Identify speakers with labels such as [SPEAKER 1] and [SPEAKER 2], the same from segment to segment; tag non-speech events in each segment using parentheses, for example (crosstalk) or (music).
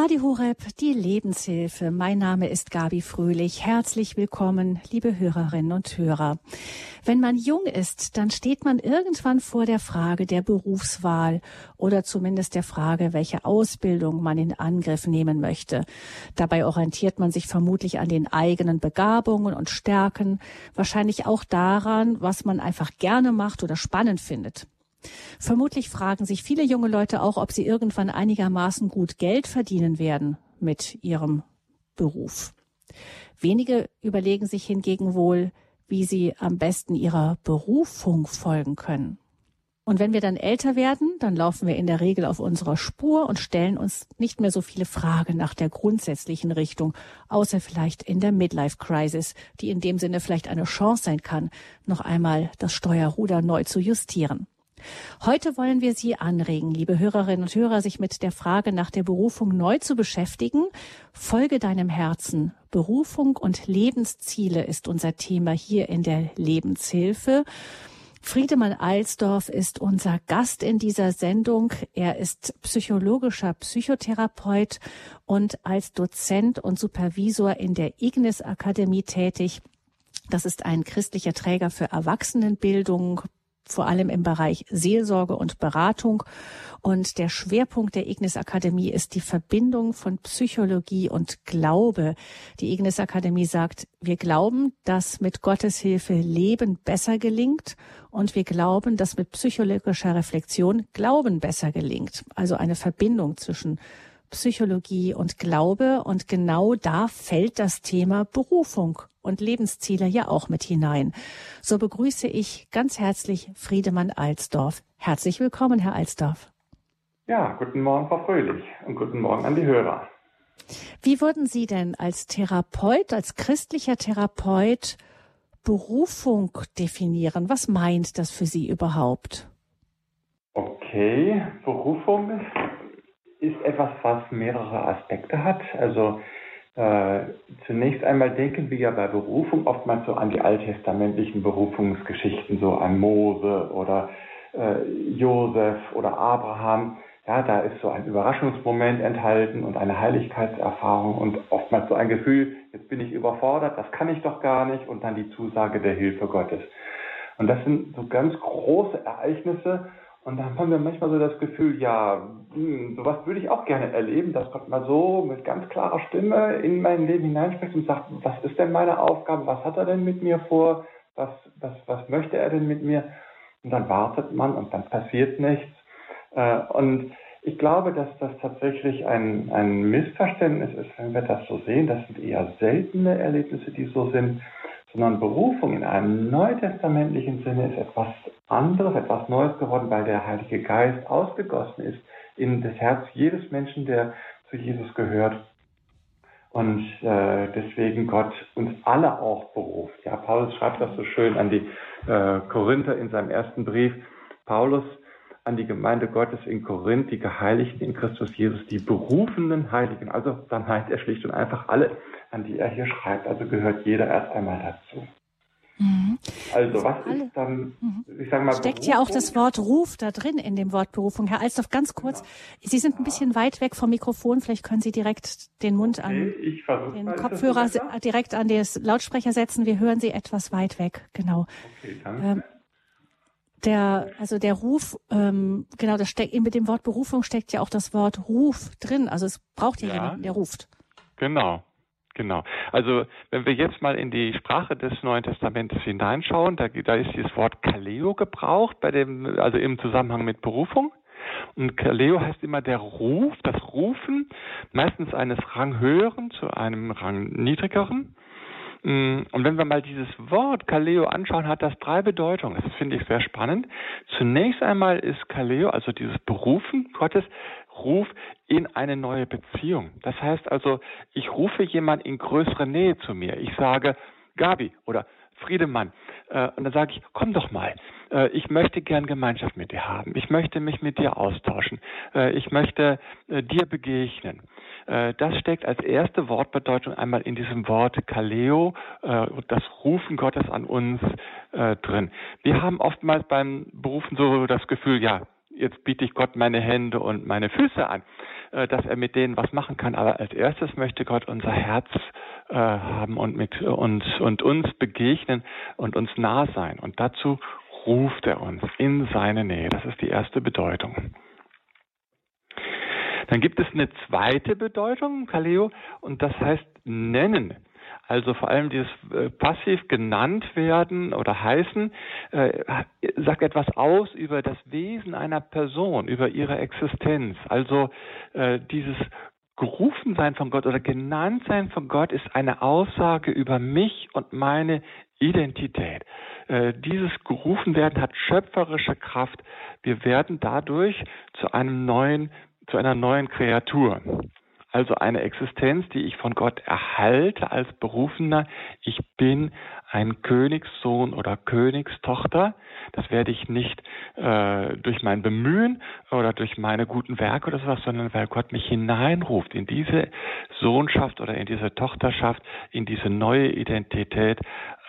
[SPEAKER 1] Radio Horeb, die Lebenshilfe. Mein Name ist Gabi Fröhlich. Herzlich willkommen, liebe Hörerinnen und Hörer. Wenn man jung ist, dann steht man irgendwann vor der Frage der Berufswahl oder zumindest der Frage, welche Ausbildung man in Angriff nehmen möchte. Dabei orientiert man sich vermutlich an den eigenen Begabungen und Stärken, wahrscheinlich auch daran, was man einfach gerne macht oder spannend findet. Vermutlich fragen sich viele junge Leute auch, ob sie irgendwann einigermaßen gut Geld verdienen werden mit ihrem Beruf. Wenige überlegen sich hingegen wohl, wie sie am besten ihrer Berufung folgen können. Und wenn wir dann älter werden, dann laufen wir in der Regel auf unserer Spur und stellen uns nicht mehr so viele Fragen nach der grundsätzlichen Richtung, außer vielleicht in der Midlife Crisis, die in dem Sinne vielleicht eine Chance sein kann, noch einmal das Steuerruder neu zu justieren. Heute wollen wir Sie anregen, liebe Hörerinnen und Hörer, sich mit der Frage nach der Berufung neu zu beschäftigen. Folge deinem Herzen. Berufung und Lebensziele ist unser Thema hier in der Lebenshilfe. Friedemann Alsdorf ist unser Gast in dieser Sendung. Er ist psychologischer Psychotherapeut und als Dozent und Supervisor in der Ignis Akademie tätig. Das ist ein christlicher Träger für Erwachsenenbildung, vor allem im Bereich Seelsorge und Beratung. Und der Schwerpunkt der Ignis Akademie ist die Verbindung von Psychologie und Glaube. Die Ignis Akademie sagt, wir glauben, dass mit Gottes Hilfe Leben besser gelingt und wir glauben, dass mit psychologischer Reflexion Glauben besser gelingt. Also eine Verbindung zwischen Psychologie und Glaube und genau da fällt das Thema Berufung und Lebensziele ja auch mit hinein. So begrüße ich ganz herzlich Friedemann Alsdorf. Herzlich willkommen, Herr Alsdorf.
[SPEAKER 2] Ja, guten Morgen, Frau Fröhlich und guten Morgen an die Hörer.
[SPEAKER 1] Wie würden Sie denn als Therapeut, als christlicher Therapeut Berufung definieren? Was meint das für Sie überhaupt?
[SPEAKER 2] Okay, Berufung ist etwas, was mehrere Aspekte hat. Also äh, zunächst einmal denken wir ja bei Berufung oftmals so an die alttestamentlichen Berufungsgeschichten, so an Mose oder äh, Josef oder Abraham. Ja, da ist so ein Überraschungsmoment enthalten und eine Heiligkeitserfahrung und oftmals so ein Gefühl, jetzt bin ich überfordert, das kann ich doch gar nicht und dann die Zusage der Hilfe Gottes. Und das sind so ganz große Ereignisse und dann haben wir manchmal so das Gefühl, ja, hm, sowas würde ich auch gerne erleben, dass Gott mal so mit ganz klarer Stimme in mein Leben hineinspricht und sagt, was ist denn meine Aufgabe, was hat er denn mit mir vor, was, was, was möchte er denn mit mir? Und dann wartet man und dann passiert nichts. Äh, und ich glaube, dass das tatsächlich ein, ein Missverständnis ist, wenn wir das so sehen. Das sind eher seltene Erlebnisse, die so sind sondern Berufung in einem neutestamentlichen Sinne ist etwas anderes, etwas Neues geworden, weil der Heilige Geist ausgegossen ist in das Herz jedes Menschen, der zu Jesus gehört. Und äh, deswegen Gott uns alle auch beruft. Ja, Paulus schreibt das so schön an die äh, Korinther in seinem ersten Brief. Paulus an die Gemeinde Gottes in Korinth, die Geheiligten in Christus Jesus, die berufenen Heiligen. Also dann meint er schlicht und einfach alle, an die er hier schreibt. Also gehört jeder erst einmal dazu.
[SPEAKER 1] Mhm.
[SPEAKER 2] Also was ist dann,
[SPEAKER 1] mhm. ich sage mal, steckt Berufung? ja auch das Wort Ruf da drin in dem Wort Berufung. Herr Alsdorf, ganz kurz, ja. Sie sind ein bisschen weit weg vom Mikrofon, vielleicht können Sie direkt den Mund an okay, den Kopfhörer direkt an den Lautsprecher setzen. Wir hören Sie etwas weit weg, genau. Okay, danke. Ähm, der, also der Ruf, ähm, genau, das steckt, mit dem Wort Berufung steckt ja auch das Wort Ruf drin. Also es braucht ja, ja. jemanden, der ruft.
[SPEAKER 3] Genau. Genau. Also wenn wir jetzt mal in die Sprache des Neuen Testamentes hineinschauen, da, da ist dieses Wort Kaleo gebraucht, bei dem, also im Zusammenhang mit Berufung. Und Kaleo heißt immer der Ruf, das Rufen, meistens eines Rang höheren zu einem Rang niedrigeren. Mm, und wenn wir mal dieses Wort Kaleo anschauen, hat das drei Bedeutungen. Das finde ich sehr spannend. Zunächst einmal ist Kaleo, also dieses Berufen Gottes, Ruf in eine neue Beziehung. Das heißt also, ich rufe jemand in größere Nähe zu mir. Ich sage, Gabi oder Friedemann. Äh, und dann sage ich, komm doch mal. Äh, ich möchte gern Gemeinschaft mit dir haben. Ich möchte mich mit dir austauschen. Äh, ich möchte dir begegnen. Das steckt als erste Wortbedeutung einmal in diesem Wort Kaleo, das Rufen Gottes an uns drin. Wir haben oftmals beim Berufen so das Gefühl, ja, jetzt biete ich Gott meine Hände und meine Füße an. äh, dass er mit denen was machen kann. Aber als erstes möchte Gott unser Herz äh, haben und mit uns und uns begegnen und uns nah sein. Und dazu ruft er uns in seine Nähe. Das ist die erste Bedeutung. Dann gibt es eine zweite Bedeutung, Kaleo, und das heißt nennen. Also vor allem dieses äh, passiv genannt werden oder heißen, äh, sagt etwas aus über das Wesen einer Person, über ihre Existenz. Also äh, dieses gerufen sein von Gott oder genannt sein von Gott ist eine Aussage über mich und meine Identität. Äh, dieses gerufen werden hat schöpferische Kraft. Wir werden dadurch zu einem neuen, zu einer neuen Kreatur. Also eine Existenz, die ich von Gott erhalte als Berufener. Ich bin ein Königssohn oder Königstochter. Das werde ich nicht äh, durch mein Bemühen oder durch meine guten Werke oder sowas, sondern weil Gott mich hineinruft in diese Sohnschaft oder in diese Tochterschaft, in diese neue Identität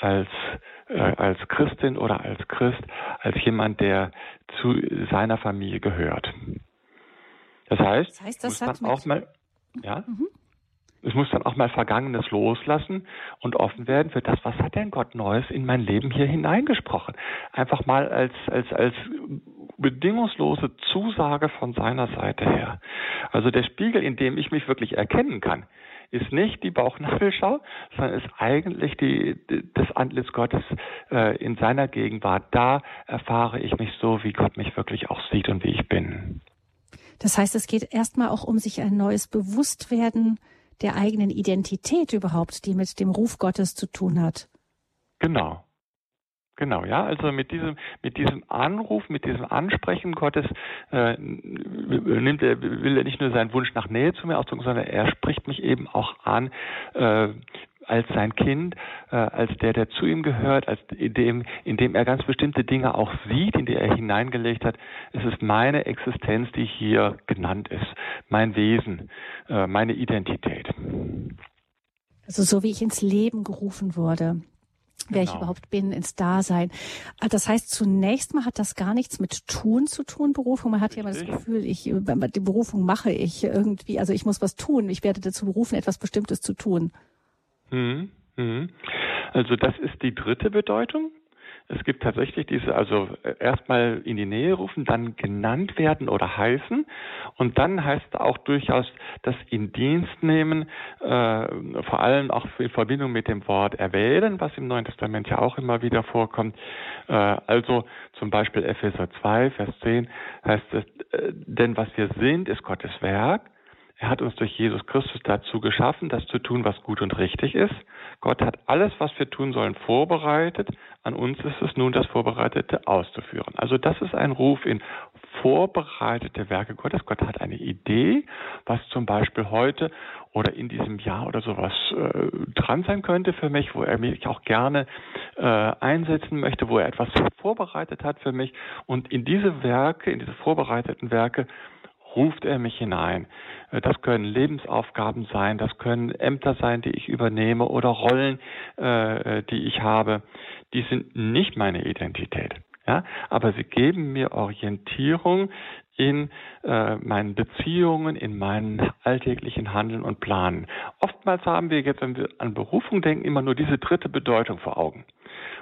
[SPEAKER 3] als äh, als Christin oder als Christ, als jemand, der zu seiner Familie gehört. Das heißt, das heißt das muss man auch mal ja? Mhm. Ich muss dann auch mal Vergangenes loslassen und offen werden für das, was hat denn Gott Neues in mein Leben hier hineingesprochen. Einfach mal als, als, als bedingungslose Zusage von seiner Seite her. Also der Spiegel, in dem ich mich wirklich erkennen kann, ist nicht die Bauchnabelschau, sondern ist eigentlich die, das Antlitz Gottes äh, in seiner Gegenwart. Da erfahre ich mich so, wie Gott mich wirklich auch sieht und wie ich bin.
[SPEAKER 1] Das heißt, es geht erstmal auch um sich ein neues Bewusstwerden der eigenen Identität überhaupt, die mit dem Ruf Gottes zu tun hat.
[SPEAKER 3] Genau. Genau, ja, also mit diesem, mit diesem Anruf, mit diesem Ansprechen Gottes äh, nimmt er, will er nicht nur seinen Wunsch nach Nähe zu mir ausdrücken, sondern er spricht mich eben auch an, äh, als sein Kind, äh, als der, der zu ihm gehört, als in dem, in dem er ganz bestimmte Dinge auch sieht, in die er hineingelegt hat. Es ist meine Existenz, die hier genannt ist, mein Wesen, äh, meine Identität.
[SPEAKER 1] Also so wie ich ins Leben gerufen wurde wer genau. ich überhaupt bin, ins Dasein. Ah, das heißt, zunächst mal hat das gar nichts mit Tun zu tun, Berufung. Man hat ja immer das Gefühl, ich, die Berufung mache ich irgendwie, also ich muss was tun. Ich werde dazu berufen, etwas Bestimmtes zu tun.
[SPEAKER 3] Mhm. Mhm. Also das ist die dritte Bedeutung. Es gibt tatsächlich diese, also äh, erstmal in die Nähe rufen, dann genannt werden oder heißen. Und dann heißt auch durchaus das in Dienst nehmen, äh, vor allem auch in Verbindung mit dem Wort erwählen, was im Neuen Testament ja auch immer wieder vorkommt. Äh, also zum Beispiel Epheser 2, Vers 10 heißt es, äh, denn was wir sind, ist Gottes Werk er hat uns durch Jesus Christus dazu geschaffen, das zu tun, was gut und richtig ist. Gott hat alles, was wir tun sollen, vorbereitet. An uns ist es nun, das Vorbereitete auszuführen. Also das ist ein Ruf in vorbereitete Werke Gottes. Gott hat eine Idee, was zum Beispiel heute oder in diesem Jahr oder sowas äh, dran sein könnte für mich, wo er mich auch gerne äh, einsetzen möchte, wo er etwas vorbereitet hat für mich. Und in diese Werke, in diese vorbereiteten Werke, ruft er mich hinein. Äh, das können Lebensaufgaben sein, das können Ämter sein, die ich übernehme oder Rollen, äh, die ich habe. Die sind nicht meine Identität. Ja, aber sie geben mir Orientierung in äh, meinen Beziehungen, in meinen alltäglichen Handeln und Planen. Oftmals haben wir jetzt, wenn wir an Berufung denken, immer nur diese dritte Bedeutung vor Augen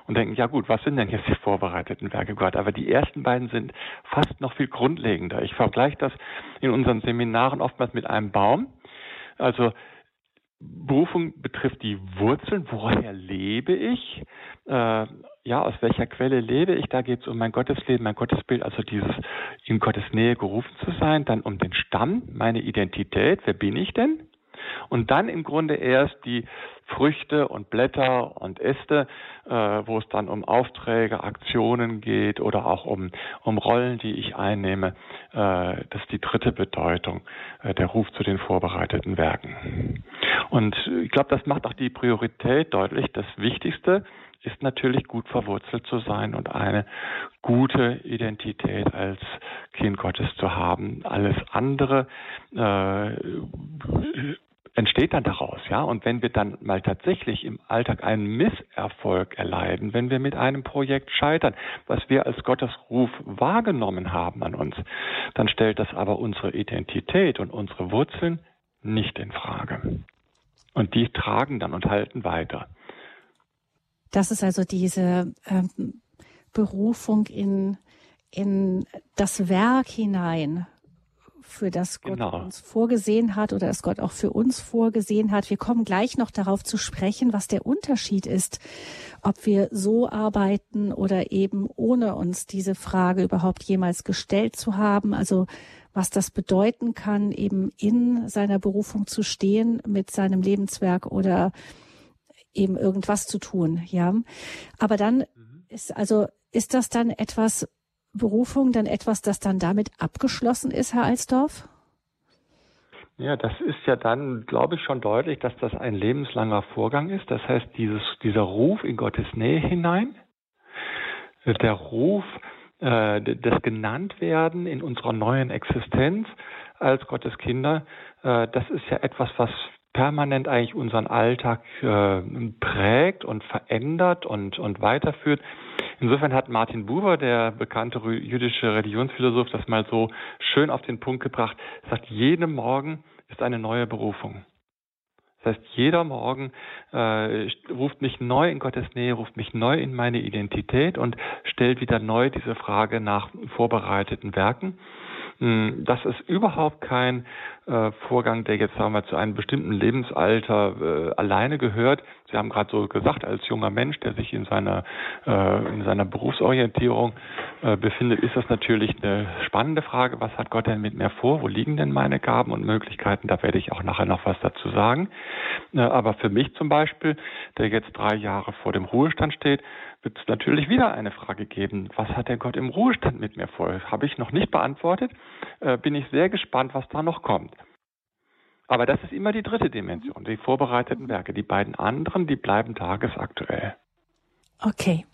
[SPEAKER 3] und denken, ja gut, was sind denn jetzt die vorbereiteten Werke Gott? Aber die ersten beiden sind fast noch viel grundlegender. Ich vergleiche das in unseren Seminaren oftmals mit einem Baum. Also Berufung betrifft die Wurzeln, woher lebe ich? Äh, ja, aus welcher Quelle lebe ich? Da geht es um mein Gottesleben, mein Gottesbild, also dieses in Gottes Nähe gerufen zu sein, dann um den Stamm, meine Identität, wer bin ich denn? Und dann im Grunde erst die Früchte und Blätter und Äste, äh, wo es dann um Aufträge, Aktionen geht oder auch um, um Rollen, die ich einnehme. Äh, das ist die dritte Bedeutung, äh, der Ruf zu den vorbereiteten Werken. Und ich glaube, das macht auch die Priorität deutlich. Das Wichtigste ist natürlich gut verwurzelt zu sein und eine gute Identität als Kind Gottes zu haben. Alles andere äh, entsteht dann daraus, ja. Und wenn wir dann mal tatsächlich im Alltag einen Misserfolg erleiden, wenn wir mit einem Projekt scheitern, was wir als Gottes Ruf wahrgenommen haben an uns, dann stellt das aber unsere Identität und unsere Wurzeln nicht in Frage. Und die tragen dann und halten weiter.
[SPEAKER 1] Das ist also diese ähm, Berufung in, in das Werk hinein, für das Gott genau. uns vorgesehen hat oder das Gott auch für uns vorgesehen hat. Wir kommen gleich noch darauf zu sprechen, was der Unterschied ist, ob wir so arbeiten oder eben ohne uns diese Frage überhaupt jemals gestellt zu haben. Also was das bedeuten kann, eben in seiner Berufung zu stehen mit seinem Lebenswerk oder eben irgendwas zu tun, ja. Aber dann mhm. ist also, ist das dann etwas, Berufung dann etwas, das dann damit abgeschlossen ist, Herr Alsdorf?
[SPEAKER 3] Ja, das ist ja dann, glaube ich, schon deutlich, dass das ein lebenslanger Vorgang ist. Das heißt, dieses, dieser Ruf in Gottes Nähe hinein, der Ruf, äh, das Genanntwerden in unserer neuen Existenz als Gottes Kinder, äh, das ist ja etwas, was permanent eigentlich unseren Alltag äh, prägt und verändert und, und weiterführt. Insofern hat Martin Buber, der bekannte jüdische Religionsphilosoph, das mal so schön auf den Punkt gebracht, sagt, jeden Morgen ist eine neue Berufung. Das heißt, jeder Morgen äh, ruft mich neu in Gottes Nähe, ruft mich neu in meine Identität und stellt wieder neu diese Frage nach vorbereiteten Werken. Hm, das ist überhaupt kein äh, Vorgang, der jetzt sagen wir zu einem bestimmten Lebensalter äh, alleine gehört. Sie haben gerade so gesagt, als junger Mensch, der sich in seiner äh, in seiner Berufsorientierung äh, befindet, ist das natürlich eine spannende Frage. Was hat Gott denn mit mir vor? Wo liegen denn meine Gaben und Möglichkeiten? Da werde ich auch nachher noch was dazu sagen. Äh, aber für mich zum Beispiel, der jetzt drei Jahre vor dem Ruhestand steht, wird es natürlich wieder eine Frage geben. Was hat der Gott im Ruhestand mit mir vor? Habe ich noch nicht beantwortet. Äh, bin ich sehr gespannt, was da noch kommt. Aber das ist immer die dritte Dimension, die vorbereiteten Werke. Die beiden anderen, die bleiben tagesaktuell.
[SPEAKER 1] Okay.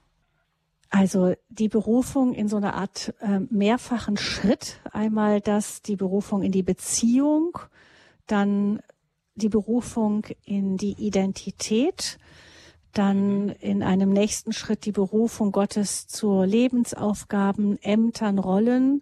[SPEAKER 1] Also die Berufung in so einer Art äh, mehrfachen Schritt. Einmal das, die Berufung in die Beziehung, dann die Berufung in die Identität, dann in einem nächsten Schritt die Berufung Gottes zu Lebensaufgaben, Ämtern, Rollen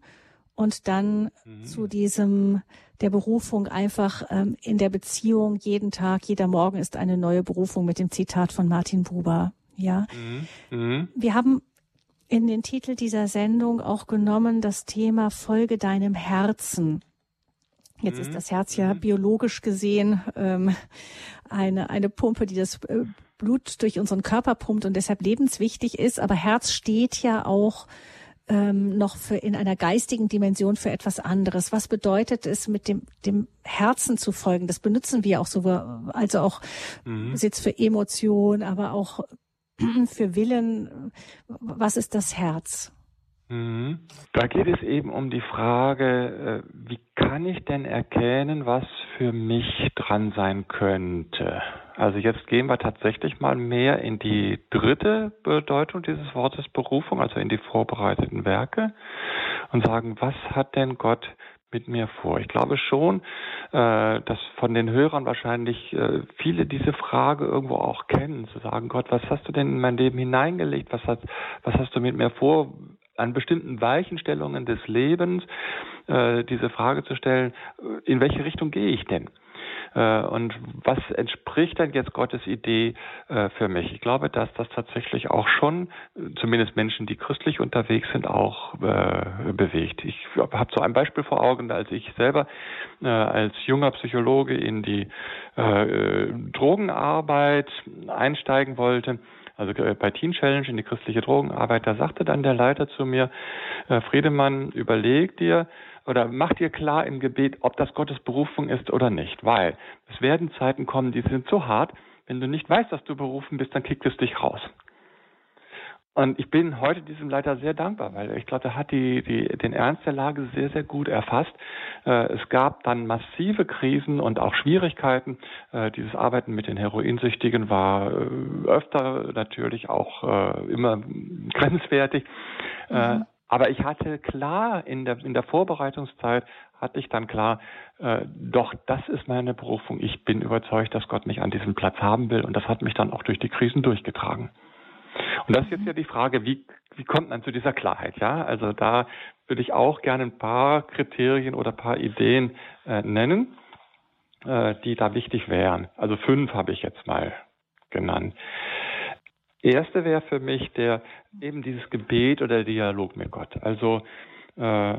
[SPEAKER 1] und dann mhm. zu diesem der Berufung einfach ähm, in der Beziehung jeden Tag, jeder Morgen ist eine neue Berufung mit dem Zitat von Martin Buber. Ja, mhm. Mhm. wir haben in den Titel dieser Sendung auch genommen das Thema Folge deinem Herzen. Jetzt ist mhm. das Herz ja mhm. biologisch gesehen ähm, eine, eine Pumpe, die das äh, Blut durch unseren Körper pumpt und deshalb lebenswichtig ist. Aber Herz steht ja auch ähm, noch für in einer geistigen Dimension für etwas anderes. Was bedeutet es, mit dem, dem Herzen zu folgen? Das benutzen wir auch so, also auch mhm. jetzt für Emotion, aber auch (clears throat) für Willen. Was ist das Herz?
[SPEAKER 3] Mhm. Da geht es eben um die Frage, äh, wie kann ich denn erkennen, was für mich dran sein könnte? Also jetzt gehen wir tatsächlich mal mehr in die dritte Bedeutung dieses Wortes Berufung, also in die vorbereiteten Werke und sagen, was hat denn Gott mit mir vor? Ich glaube schon, äh, dass von den Hörern wahrscheinlich äh, viele diese Frage irgendwo auch kennen, zu sagen, Gott, was hast du denn in mein Leben hineingelegt? Was hast, was hast du mit mir vor? An bestimmten Weichenstellungen des Lebens äh, diese Frage zu stellen, in welche Richtung gehe ich denn? Äh, und was entspricht denn jetzt Gottes Idee äh, für mich? Ich glaube, dass das tatsächlich auch schon, zumindest Menschen, die christlich unterwegs sind, auch äh, bewegt. Ich habe so ein Beispiel vor Augen, als ich selber äh, als junger Psychologe in die äh, Drogenarbeit einsteigen wollte also äh, bei Teen Challenge in die christliche Drogenarbeit, da sagte dann der Leiter zu mir, äh, Friedemann, überleg dir oder mach dir klar im Gebet, ob das Gottes Berufung ist oder nicht, weil es werden Zeiten kommen, die sind so hart, wenn du nicht weißt, dass du berufen bist, dann kickt es dich raus. Und ich bin heute diesem Leiter sehr dankbar, weil ich glaube, er hat die, die, den Ernst der Lage sehr, sehr gut erfasst. Äh, es gab dann massive Krisen und auch Schwierigkeiten. Äh, dieses Arbeiten mit den Heroinsüchtigen war äh, öfter natürlich auch immer (laughs) grenzwertig. Mhm. aber ich hatte klar in der, in der Vorbereitungszeit, hatte ich dann klar, äh, doch, das ist meine Berufung. Ich bin überzeugt, dass Gott mich an diesem Platz haben will. Und das hat mich dann auch durch die Krisen durchgetragen. Und das ist jetzt ja die Frage, wie, wie kommt man zu dieser Klarheit? Ja, also da würde ich auch gerne ein paar Kriterien oder ein paar Ideen äh, nennen, äh, die da wichtig wären. Also fünf habe ich jetzt mal genannt. Erste wäre für mich der eben dieses Gebet oder Dialog mit Gott. Also äh,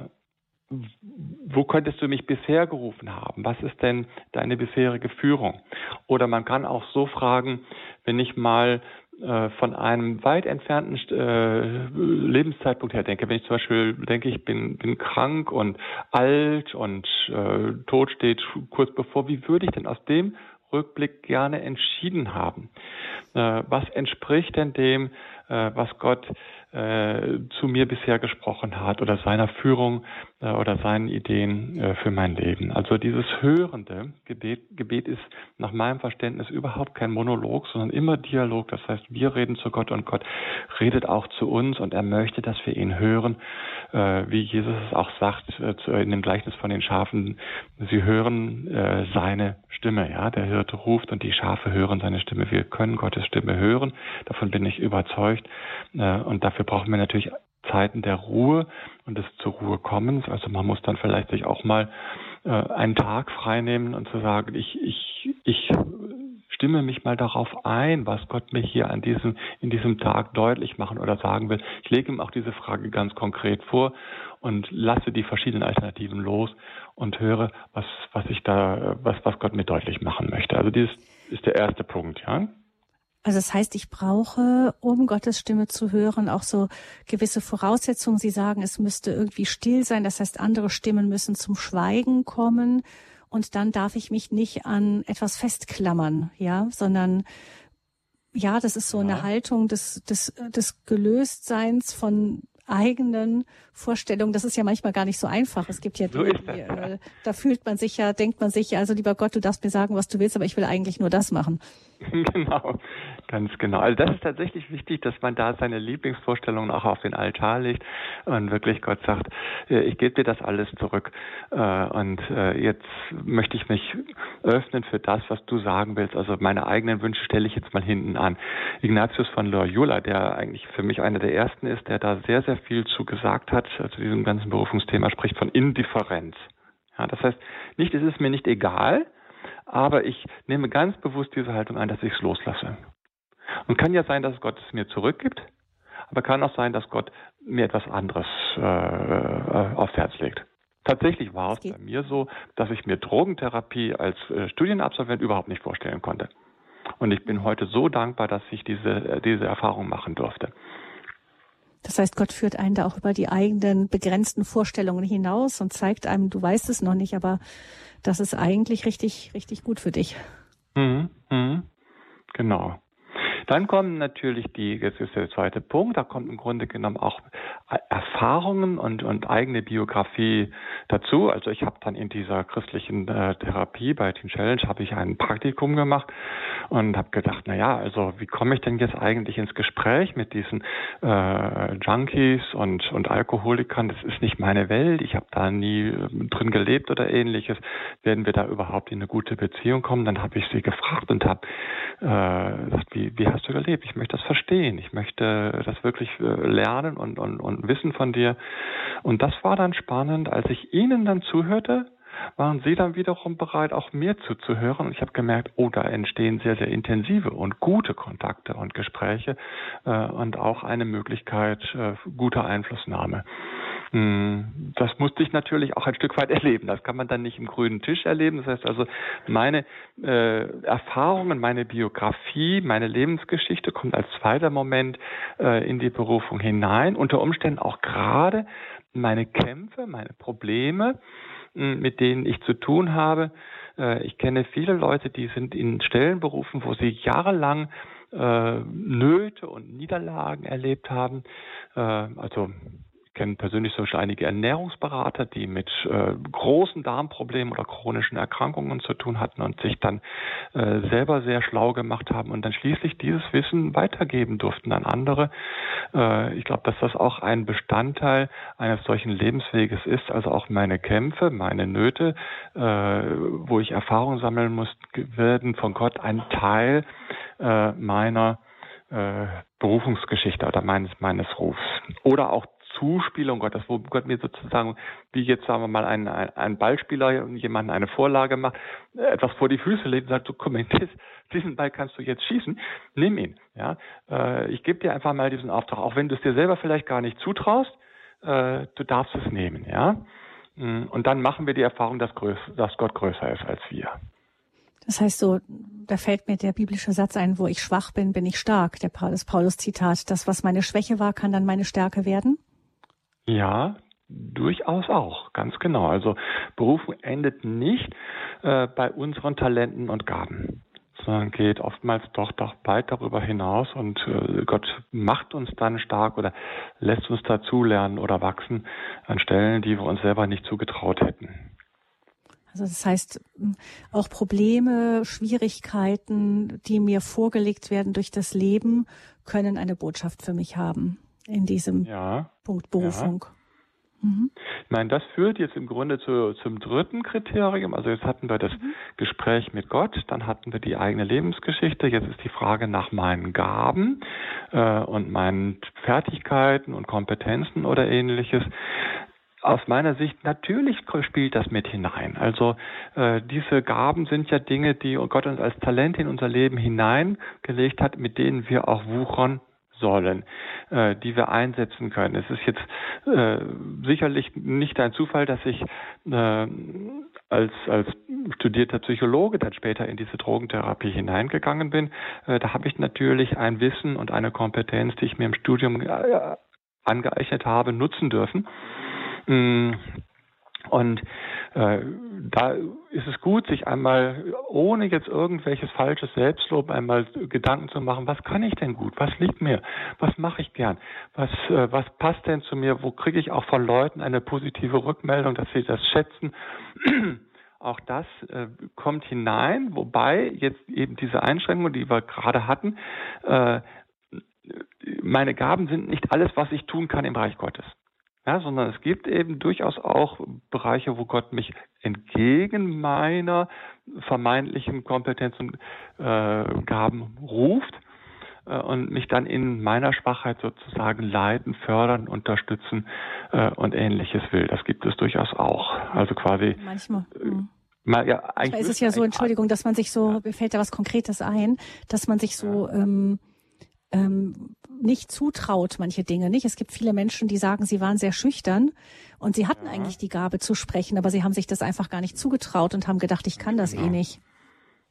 [SPEAKER 3] wo könntest du mich bisher gerufen haben? Was ist denn deine bisherige Führung? Oder man kann auch so fragen, wenn ich mal von einem weit entfernten äh, Lebenszeitpunkt her denke, wenn ich zum Beispiel denke, ich bin, bin krank und alt und äh, Tod steht kurz bevor, wie würde ich denn aus dem Rückblick gerne entschieden haben? Äh, was entspricht denn dem, äh, was Gott äh, zu mir bisher gesprochen hat oder seiner Führung äh, oder seinen Ideen äh, für mein Leben. Also dieses hörende Gebet, Gebet ist nach meinem Verständnis überhaupt kein Monolog, sondern immer Dialog. Das heißt, wir reden zu Gott und Gott redet auch zu uns und er möchte, dass wir ihn hören, äh, wie Jesus es auch sagt äh, in dem Gleichnis von den Schafen. Sie hören äh, seine Stimme, ja. Der Hirte ruft und die Schafe hören seine Stimme. Wir können Gottes Stimme hören. Davon bin ich überzeugt. und dafür brauchen wir natürlich Zeiten der Ruhe und des zur Ruhe kommens. Also man muss dann vielleicht sich auch mal äh, einen Tag freinehmen und zu sagen, ich, ich, ich stimme mich mal darauf ein, was Gott mir hier an diesem, in diesem Tag deutlich machen oder sagen will. Ich lege ihm auch diese Frage ganz konkret vor und lasse die verschiedenen Alternativen los und höre, was, was ich da, was, was Gott mir deutlich machen möchte. Also dieses ist der erste Punkt, ja.
[SPEAKER 1] Also das heißt, ich brauche, um Gottes Stimme zu hören, auch so gewisse Voraussetzungen. Sie sagen, es müsste irgendwie still sein. Das heißt, andere Stimmen müssen zum Schweigen kommen. Und dann darf ich mich nicht an etwas festklammern, ja, sondern ja, das ist so ja. eine Haltung des, des, des Gelöstseins von eigenen Vorstellungen. Das ist ja manchmal gar nicht so einfach. Es gibt ja so die, die äh, da fühlt man sich ja, denkt man sich ja, also lieber Gott, du darfst mir sagen, was du willst, aber ich will eigentlich nur das machen. (laughs)
[SPEAKER 3] Genau, ganz genau. Also das ist tatsächlich wichtig, dass man da seine Lieblingsvorstellungen auch auf den Altar legt und wirklich Gott sagt, äh, ich gebe dir das alles zurück äh, und äh, jetzt möchte ich mich öffnen für das, was du sagen willst. Also meine eigenen Wünsche stelle ich jetzt mal hinten an. Ignatius von Loyola, der eigentlich für mich einer der ersten ist, der da sehr, sehr viel zu gesagt hat, zu diesem ganzen Berufungsthema, spricht von Indifferenz. Ja, das heißt, nicht, es ist mir nicht egal, aber ich nehme ganz bewusst diese Haltung ein, dass ich es loslasse. Und kann ja sein, dass Gott es mir zurückgibt, aber kann auch sein, dass Gott mir etwas anderes äh, äh aufs Herz legt. Tatsächlich war es bei mir so, dass ich mir Drogentherapie als äh, Studienabsolvent überhaupt nicht vorstellen konnte. Und ich bin heute so dankbar, dass ich diese, äh, diese Erfahrung machen durfte.
[SPEAKER 1] Das heißt, Gott führt einen da auch über die eigenen begrenzten Vorstellungen hinaus und zeigt einem, du weißt es noch nicht, aber das ist eigentlich richtig, richtig gut für dich.
[SPEAKER 3] Mhm, mhm. Genau. Dann kommen natürlich die, jetzt ist der zweite Punkt, da kommt im Grunde genommen auch Erfahrungen und, und eigene Biografie dazu. Also ich habe dann in dieser christlichen äh, Therapie bei Teen Challenge habe ich ein Praktikum gemacht und habe gedacht, na ja, also wie komme ich denn jetzt eigentlich ins Gespräch mit diesen äh, Junkies und, und Alkoholikern? Das ist nicht meine Welt. Ich habe da nie äh, drin gelebt oder ähnliches. Werden wir da überhaupt in eine gute Beziehung kommen? Dann habe ich sie gefragt und habe äh, gesagt, wie, wie hast du gelebt? Ich möchte das verstehen. Ich möchte das wirklich äh, lernen und, und, und wissen von dir. Und das war dann spannend. Als ich ihnen dann zuhörte, waren sie dann wiederum bereit, auch mir zuzuhören. Und ich habe gemerkt, oh, da entstehen sehr, sehr intensive und gute Kontakte und Gespräche äh, und auch eine Möglichkeit äh, guter Einflussnahme. Hm, das musste ich natürlich auch ein Stück weit (laughs) erleben. Das kann man dann nicht im grünen Tisch erleben. Das heißt also, meine äh, Erfahrungen, meine Biografie, meine Lebensgeschichte kommt als zweiter Moment äh, in die Berufung hinein. Unter Umständen auch gerade meine Kämpfe, meine Probleme, hm, mit denen ich zu tun habe. Äh, ich kenne viele Leute, die sind in Stellen berufen, wo sie jahrelang äh, Nöte und Niederlagen erlebt haben. Äh, also kenne persönlich zum Beispiel einige Ernährungsberater, die mit äh, großen Darmproblemen oder chronischen Erkrankungen zu tun hatten und sich dann äh, selber sehr schlau gemacht haben und dann schließlich dieses Wissen weitergeben durften an andere. Äh, ich glaube, dass das auch ein Bestandteil eines solchen Lebensweges ist, also auch meine Kämpfe, meine Nöte, äh, wo ich Erfahrung sammeln muss, werden von Gott ein Teil äh, meiner äh, Berufungsgeschichte oder meines, meines Rufs. Oder auch Zuspielung Gottes, wo Gott mir sozusagen, wie jetzt sagen wir mal, ein, ein, Ballspieler jemanden eine Vorlage macht, etwas vor die Füße legt und sagt, so komm, (laughs) diesen Ball kannst du jetzt schießen, nimm ihn. Ja, äh, ich gebe dir einfach mal diesen Auftrag, auch wenn du es dir selber vielleicht gar nicht zutraust, äh, du darfst es nehmen. Ja, mm, und dann machen wir die Erfahrung, dass, Gott größer ist als wir.
[SPEAKER 1] Das heißt so, da fällt mir der biblische Satz ein, wo ich schwach bin, bin ich stark, der das Paulus-Zitat. Das, was meine Schwäche war, kann dann meine Stärke werden?
[SPEAKER 3] Ja, durchaus auch, ganz genau. Also Berufung endet nicht äh, bei unseren Talenten und Gaben, sondern geht oftmals doch, doch weit darüber hinaus und äh, Gott macht uns dann stark oder lässt uns dazulernen oder wachsen an Stellen, die wir uns selber nicht zugetraut hätten.
[SPEAKER 1] Also das heißt, auch Probleme, Schwierigkeiten, die mir vorgelegt werden durch das Leben, können eine Botschaft für mich haben in diesem ja, Punkt Berufung.
[SPEAKER 3] Ja. Mhm. Ich meine, das führt jetzt im Grunde zu, zum dritten Kriterium. Also jetzt hatten wir das mhm. Gespräch mit Gott, dann hatten wir die eigene Lebensgeschichte. Jetzt ist die Frage nach meinen Gaben äh, und meinen Fertigkeiten und Kompetenzen oder ähnliches aus meiner Sicht natürlich spielt das mit hinein. Also äh, diese Gaben sind ja Dinge, die Gott uns als Talent in unser Leben hineingelegt hat, mit denen wir auch wuchern sollen, äh, die wir einsetzen können. Es ist jetzt äh, sicherlich nicht ein Zufall, dass ich äh, als, als studierter Psychologe dann später in diese Drogentherapie hineingegangen bin. Äh, da habe ich natürlich ein Wissen und eine Kompetenz, die ich mir im Studium äh, angeeignet habe, nutzen dürfen. Mm. Und äh, da ist es gut, sich einmal, ohne jetzt irgendwelches falsches Selbstlob, einmal Gedanken zu machen, was kann ich denn gut, was liegt mir, was mache ich gern, was, äh, was passt denn zu mir, wo kriege ich auch von Leuten eine positive Rückmeldung, dass sie das schätzen. (clears throat) Auch das äh, kommt hinein, wobei jetzt eben diese Einschränkungen, die wir gerade hatten, äh, meine Gaben sind nicht alles, was ich tun kann im Reich Gottes. Ja, sondern es gibt eben durchaus auch Bereiche, wo Gott mich entgegen meiner vermeintlichen Kompetenz und äh, Gaben ruft äh, und mich dann in meiner Schwachheit sozusagen leiten, fördern, unterstützen äh, und ähnliches will. Das gibt es durchaus auch. Also quasi.
[SPEAKER 1] Manchmal. Mhm. Mal, ja, eigentlich ist es ja so, Entschuldigung, dass man sich so, ja. mir fällt da was Konkretes ein, dass man sich so ähm, ähm, nicht zutraut, manche Dinge nicht. Es gibt viele Menschen, die sagen, sie waren sehr schüchtern und sie hatten ja. eigentlich die Gabe zu sprechen, aber sie haben sich das einfach gar nicht zugetraut und haben gedacht, ich kann das eh genau. eh nicht.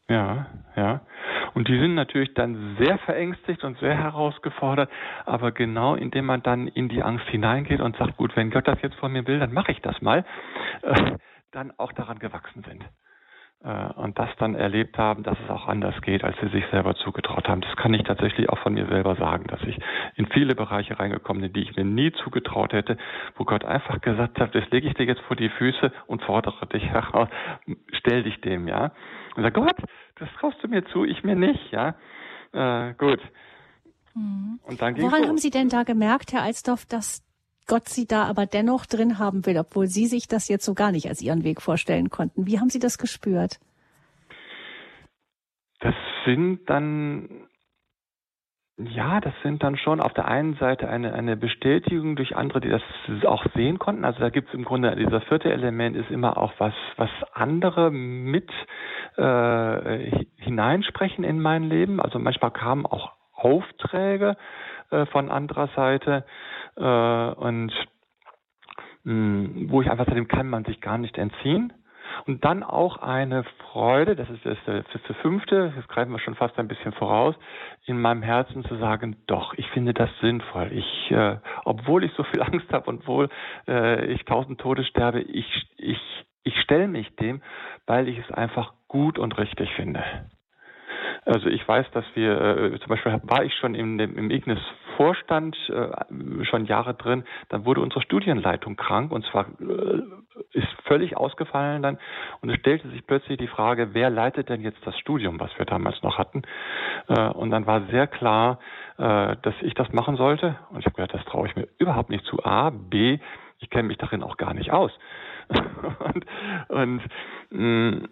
[SPEAKER 3] Ja, ja. Und die sind natürlich dann sehr verängstigt und sehr herausgefordert, aber genau indem man dann in die Angst hineingeht und sagt, gut, wenn Gott das jetzt von mir will, dann mache ich das mal, äh, (laughs) dann auch daran gewachsen sind. Äh, und das dann erlebt haben, dass es auch anders geht, als sie sich selber zugetraut haben. Das kann ich tatsächlich auch von mir selber sagen, dass ich in viele Bereiche reingekommen bin, die ich mir nie zugetraut hätte, wo Gott einfach gesagt hat, das lege ich dir jetzt vor die Füße und fordere dich heraus, stell dich dem, ja. Und sag, Gott, das traust du mir zu, ich mir nicht, ja. Äh, gut.
[SPEAKER 1] Mhm. Und dann Woran los. haben Sie denn da gemerkt, Herr Alsdorf, dass Gott sie da aber dennoch drin haben will, obwohl Sie sich das jetzt so gar nicht als Ihren Weg vorstellen konnten. Wie haben Sie das gespürt?
[SPEAKER 3] Das sind dann, ja, das sind dann schon auf der einen Seite eine, eine Bestätigung durch andere, die das auch sehen konnten. Also da gibt es im Grunde, dieser vierte Element ist immer auch was, was andere mit äh, hineinsprechen in mein Leben. Also manchmal kamen auch Aufträge äh, von anderer Seite äh, und mh, hm, wo ich einfach sage, kann man sich gar nicht entziehen. Und dann auch eine Freude, das ist das, das, ist das fünfte, das greifen wir schon fast ein bisschen voraus, in meinem Herzen zu sagen, doch, ich finde das sinnvoll. Ich, äh, obwohl ich so viel (laughs) Angst habe und obwohl äh, ich tausend Tode sterbe, ich, ich, ich stelle mich dem, weil ich es einfach gut und richtig finde. Also ich weiß, dass wir, äh, zum Beispiel war ich schon im, im Ignis Vorstand äh, schon Jahre drin. Dann wurde unsere Studienleitung krank und zwar äh, ist völlig ausgefallen dann. Und es stellte sich plötzlich die Frage, wer leitet denn jetzt das Studium, was wir damals noch hatten? Äh, und dann war sehr klar, äh, dass ich das machen sollte. Und ich habe gedacht, das traue ich mir überhaupt nicht zu. A, B, ich kenne mich darin auch gar nicht aus. (laughs) und, und mh, mm,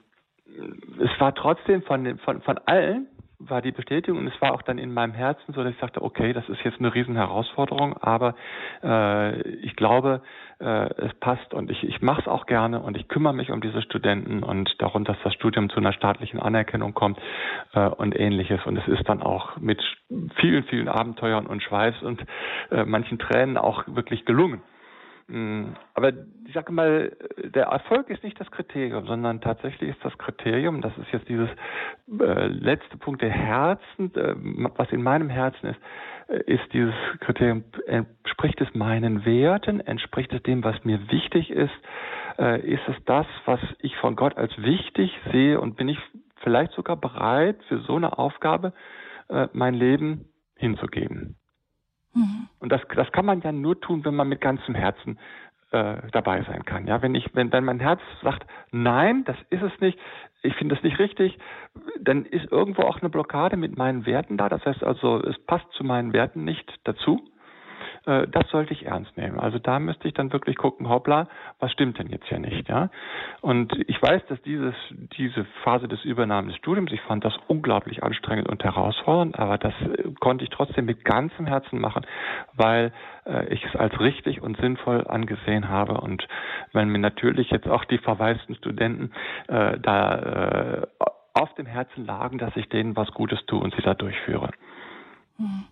[SPEAKER 3] es war trotzdem von, von, von allen, war die Bestätigung und es war auch dann in meinem Herzen so, dass ich sagte, okay, das ist jetzt eine riesen Herausforderung, aber äh, ich glaube, äh, es passt und ich, ich mache es auch gerne und ich kümmere mich um diese Studenten und darum, dass das Studium zu einer staatlichen Anerkennung kommt äh, und ähnliches. Und es ist dann auch mit vielen, vielen Abenteuern und Schweiß und äh, manchen Tränen auch wirklich gelungen. Mm, aber ich sage mal, der Erfolg ist nicht das Kriterium, sondern tatsächlich ist das Kriterium, das ist jetzt dieses äh, letzte Punkt der Herzen, äh, was in meinem Herzen ist, äh, ist dieses Kriterium, entspricht es meinen Werten, entspricht es dem, was mir wichtig ist, äh, ist es das, was ich von Gott als wichtig sehe und bin ich vielleicht sogar bereit, für so eine Aufgabe äh, mein Leben hinzugeben. Mhm. Und das, das kann man ja nur tun, wenn man mit ganzem Herzen äh, dabei sein kann. Ja, wenn ich, wenn, wenn mein Herz sagt, nein, das ist es nicht, ich finde das nicht richtig, dann ist irgendwo auch eine Blockade mit meinen Werten da. Das heißt also, es passt zu meinen Werten nicht dazu. Äh, das sollte ich ernst nehmen. Also da müsste ich dann wirklich gucken, hoppla, was stimmt denn jetzt hier nicht, ja? Und ich weiß, dass dieses, diese Phase des Übernahme des Studiums, ich fand das unglaublich anstrengend und herausfordernd, aber das äh, konnte ich trotzdem mit ganzem Herzen machen, weil äh, ich es als richtig und sinnvoll angesehen habe und weil mir natürlich jetzt auch die verwaisten Studenten äh, da äh, auf dem Herzen lagen, dass ich denen was Gutes tue und sie da durchführe.
[SPEAKER 1] Mhm.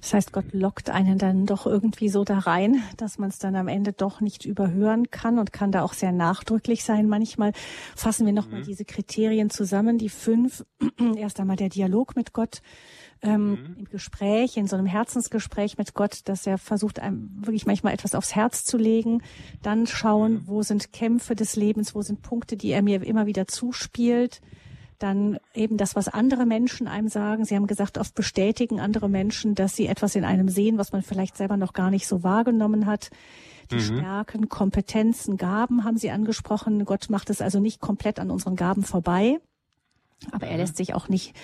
[SPEAKER 1] Das heißt, Gott lockt einen dann doch irgendwie so da rein, dass man es dann am Ende doch nicht überhören kann und kann da auch sehr nachdrücklich sein. Manchmal fassen wir nochmal mhm. diese Kriterien zusammen, die fünf. (clears throat) Erst einmal der Dialog mit Gott, ähm, mhm. im Gespräch, in so einem Herzensgespräch mit Gott, dass er versucht, einem wirklich manchmal etwas aufs Herz zu legen. Dann schauen, mhm. wo sind Kämpfe des Lebens, wo sind Punkte, die er mir immer wieder zuspielt dann eben das, was andere Menschen einem sagen. Sie haben gesagt, oft bestätigen andere Menschen, dass sie etwas in einem sehen, was man vielleicht selber noch gar nicht so wahrgenommen hat. Die mhm. Stärken, Kompetenzen, Gaben haben Sie angesprochen. Gott macht es also nicht komplett an unseren Gaben vorbei. Aber er mhm. lässt sich auch nicht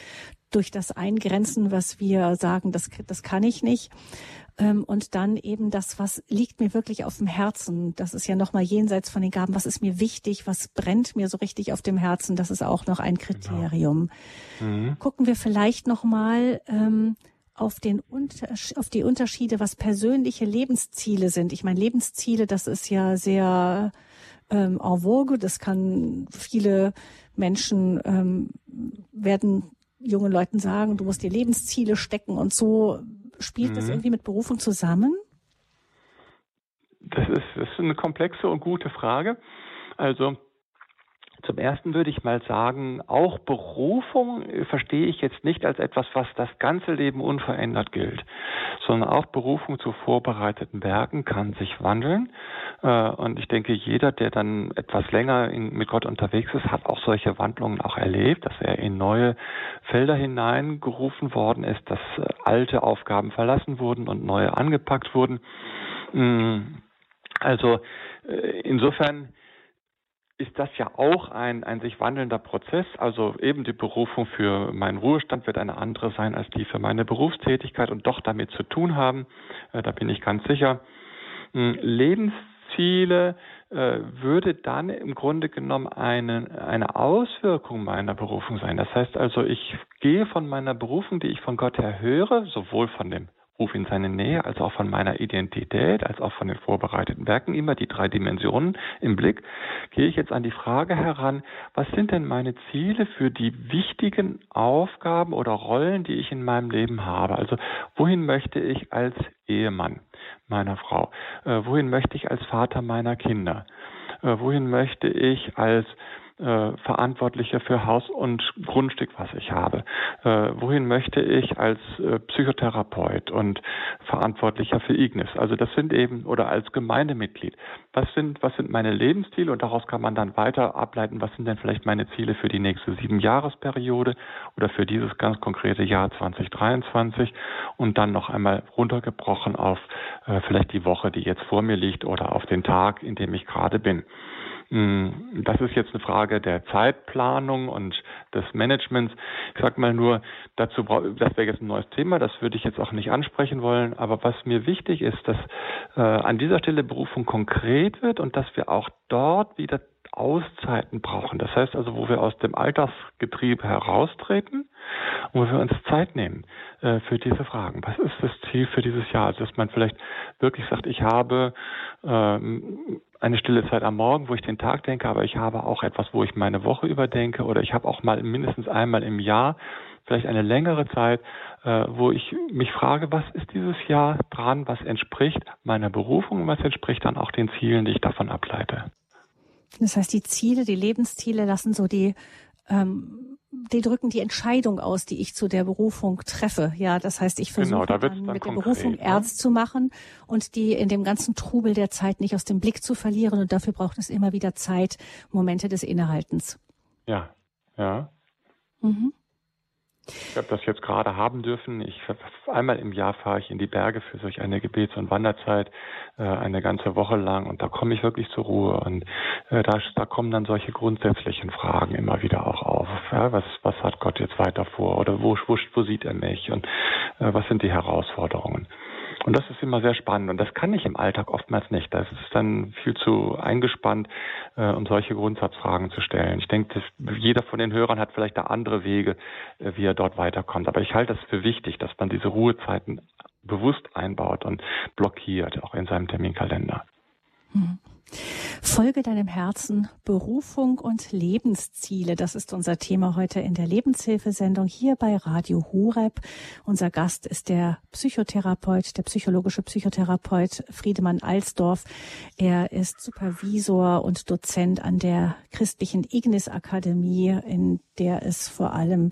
[SPEAKER 1] durch das eingrenzen, was wir sagen, das, das kann ich nicht. Ähm, und dann eben das, was liegt mir wirklich auf dem Herzen. Das ist ja nochmal jenseits von den Gaben. Was ist mir wichtig? Was brennt mir so richtig auf dem Herzen? Das ist auch noch ein genau. Kriterium. Genau. Mhm. Gucken wir vielleicht nochmal ähm, auf, den auf die Unterschiede, was persönliche Lebensziele sind. Ich meine, Lebensziele, das ist ja sehr ähm, en vogue. Das kann viele Menschen ähm, werden jungen Leuten sagen, du musst dir Lebensziele stecken und so Spielt mhm. das irgendwie mit Berufung zusammen?
[SPEAKER 3] Das ist, das ist eine komplexe und gute Frage. Also zum Ersten würde ich mal sagen, auch Berufung verstehe ich jetzt nicht als etwas, was das ganze Leben unverändert gilt, sondern auch Berufung zu vorbereiteten Werken kann sich wandeln. Äh, und ich denke, jeder, der dann etwas länger mit Gott unterwegs ist, hat auch solche Wandlungen auch erlebt, dass er in neue Felder hineingerufen worden ist, dass äh, alte Aufgaben verlassen wurden und neue angepackt wurden. Mm, also äh, insofern ist das ja auch ein, ein sich wandelnder Prozess. Also eben die Berufung für meinen Ruhestand wird eine andere sein als die für meine Berufstätigkeit und doch damit zu tun haben. Äh, da bin ich ganz sicher. Hm, Lebensziele äh, würde dann im Grunde genommen eine, eine Auswirkung meiner Berufung sein. Das heißt also, ich gehe von meiner Berufung, die ich von Gott her höre, sowohl von dem Ruf in seine Nähe, als auch von meiner Identität, als auch von den vorbereiteten Werken, immer die drei Dimensionen im Blick, gehe ich jetzt an die Frage heran, was sind denn meine Ziele für die wichtigen Aufgaben oder Rollen, die ich in meinem Leben habe? Also wohin möchte ich als Ehemann meiner Frau? Äh, wohin möchte ich als Vater meiner Kinder? Äh, wohin möchte ich als äh, Verantwortlicher für Haus und Grundstück, was ich habe? Äh, wohin möchte ich als äh, Psychotherapeut und Verantwortlicher für Ignis? Also das sind eben, oder als Gemeindemitglied. Was sind, was sind meine Lebensziele? Und daraus kann man dann weiter ableiten, was sind denn vielleicht meine Ziele für die nächste sieben Jahresperiode oder für dieses ganz konkrete Jahr 2023 und dann noch einmal runtergebrochen auf äh, vielleicht die Woche, die jetzt vor mir liegt oder auf den Tag, in dem ich gerade bin. Hm, das ist jetzt eine Frage der Zeitplanung und des Managements. Ich sage mal nur, dazu das wäre jetzt ein neues Thema, das würde ich jetzt auch nicht ansprechen wollen. Aber was mir wichtig ist, dass äh, an dieser Stelle Berufung konkret wird und dass wir auch dort wieder Auszeiten brauchen. Das heißt also, wo wir aus dem Alltagsgetriebe heraustreten und wo wir uns Zeit nehmen äh, für diese Fragen. Was ist das Ziel für dieses Jahr? Also, dass man vielleicht wirklich sagt, ich habe ähm, eine stille Zeit am Morgen, wo ich den Tag denke, aber ich habe auch etwas, wo ich meine Woche überdenke oder ich habe auch mal mindestens einmal im Jahr vielleicht eine längere Zeit, äh, wo ich mich frage, was ist dieses Jahr dran, was entspricht meiner Berufung und was entspricht dann auch den Zielen, die ich davon ableite.
[SPEAKER 1] Das heißt, die Ziele, die Lebensziele lassen so die ähm, die drücken die Entscheidung aus, die ich zu der Berufung treffe. Ja, das heißt, ich versuche genau, da dann mit der Berufung ne? ernst zu machen und die in dem ganzen Trubel der Zeit nicht aus dem Blick zu verlieren. Und dafür braucht es immer wieder Zeit, Momente des Innehaltens.
[SPEAKER 3] Ja, ja. Mhm. Ich habe das jetzt gerade haben dürfen. Ich einmal im Jahr fahre ich in die Berge für solch eine Gebets- und Wanderzeit äh, eine ganze Woche lang und da komme ich wirklich zur Ruhe und äh, da, da kommen dann solche grundsätzlichen Fragen immer wieder auch auf. Was, was hat Gott jetzt weiter vor oder wo, wo, wo sieht er mich und äh, was sind die Herausforderungen? Und das ist immer sehr spannend. Und das kann ich im Alltag oftmals nicht. Das ist dann viel zu eingespannt, äh, um solche Grundsatzfragen zu stellen. Ich denke, jeder von den Hörern hat vielleicht da andere Wege, äh, wie er dort weiterkommt. Aber ich halte es für wichtig, dass man diese Ruhezeiten bewusst einbaut und blockiert, auch in seinem Terminkalender.
[SPEAKER 1] Folge deinem Herzen, Berufung und Lebensziele. Das ist unser Thema heute in der Lebenshilfesendung hier bei Radio Horeb. Unser Gast ist der Psychotherapeut, der psychologische Psychotherapeut Friedemann Alsdorf. Er ist Supervisor und Dozent an der christlichen Ignis Akademie, in der es vor allem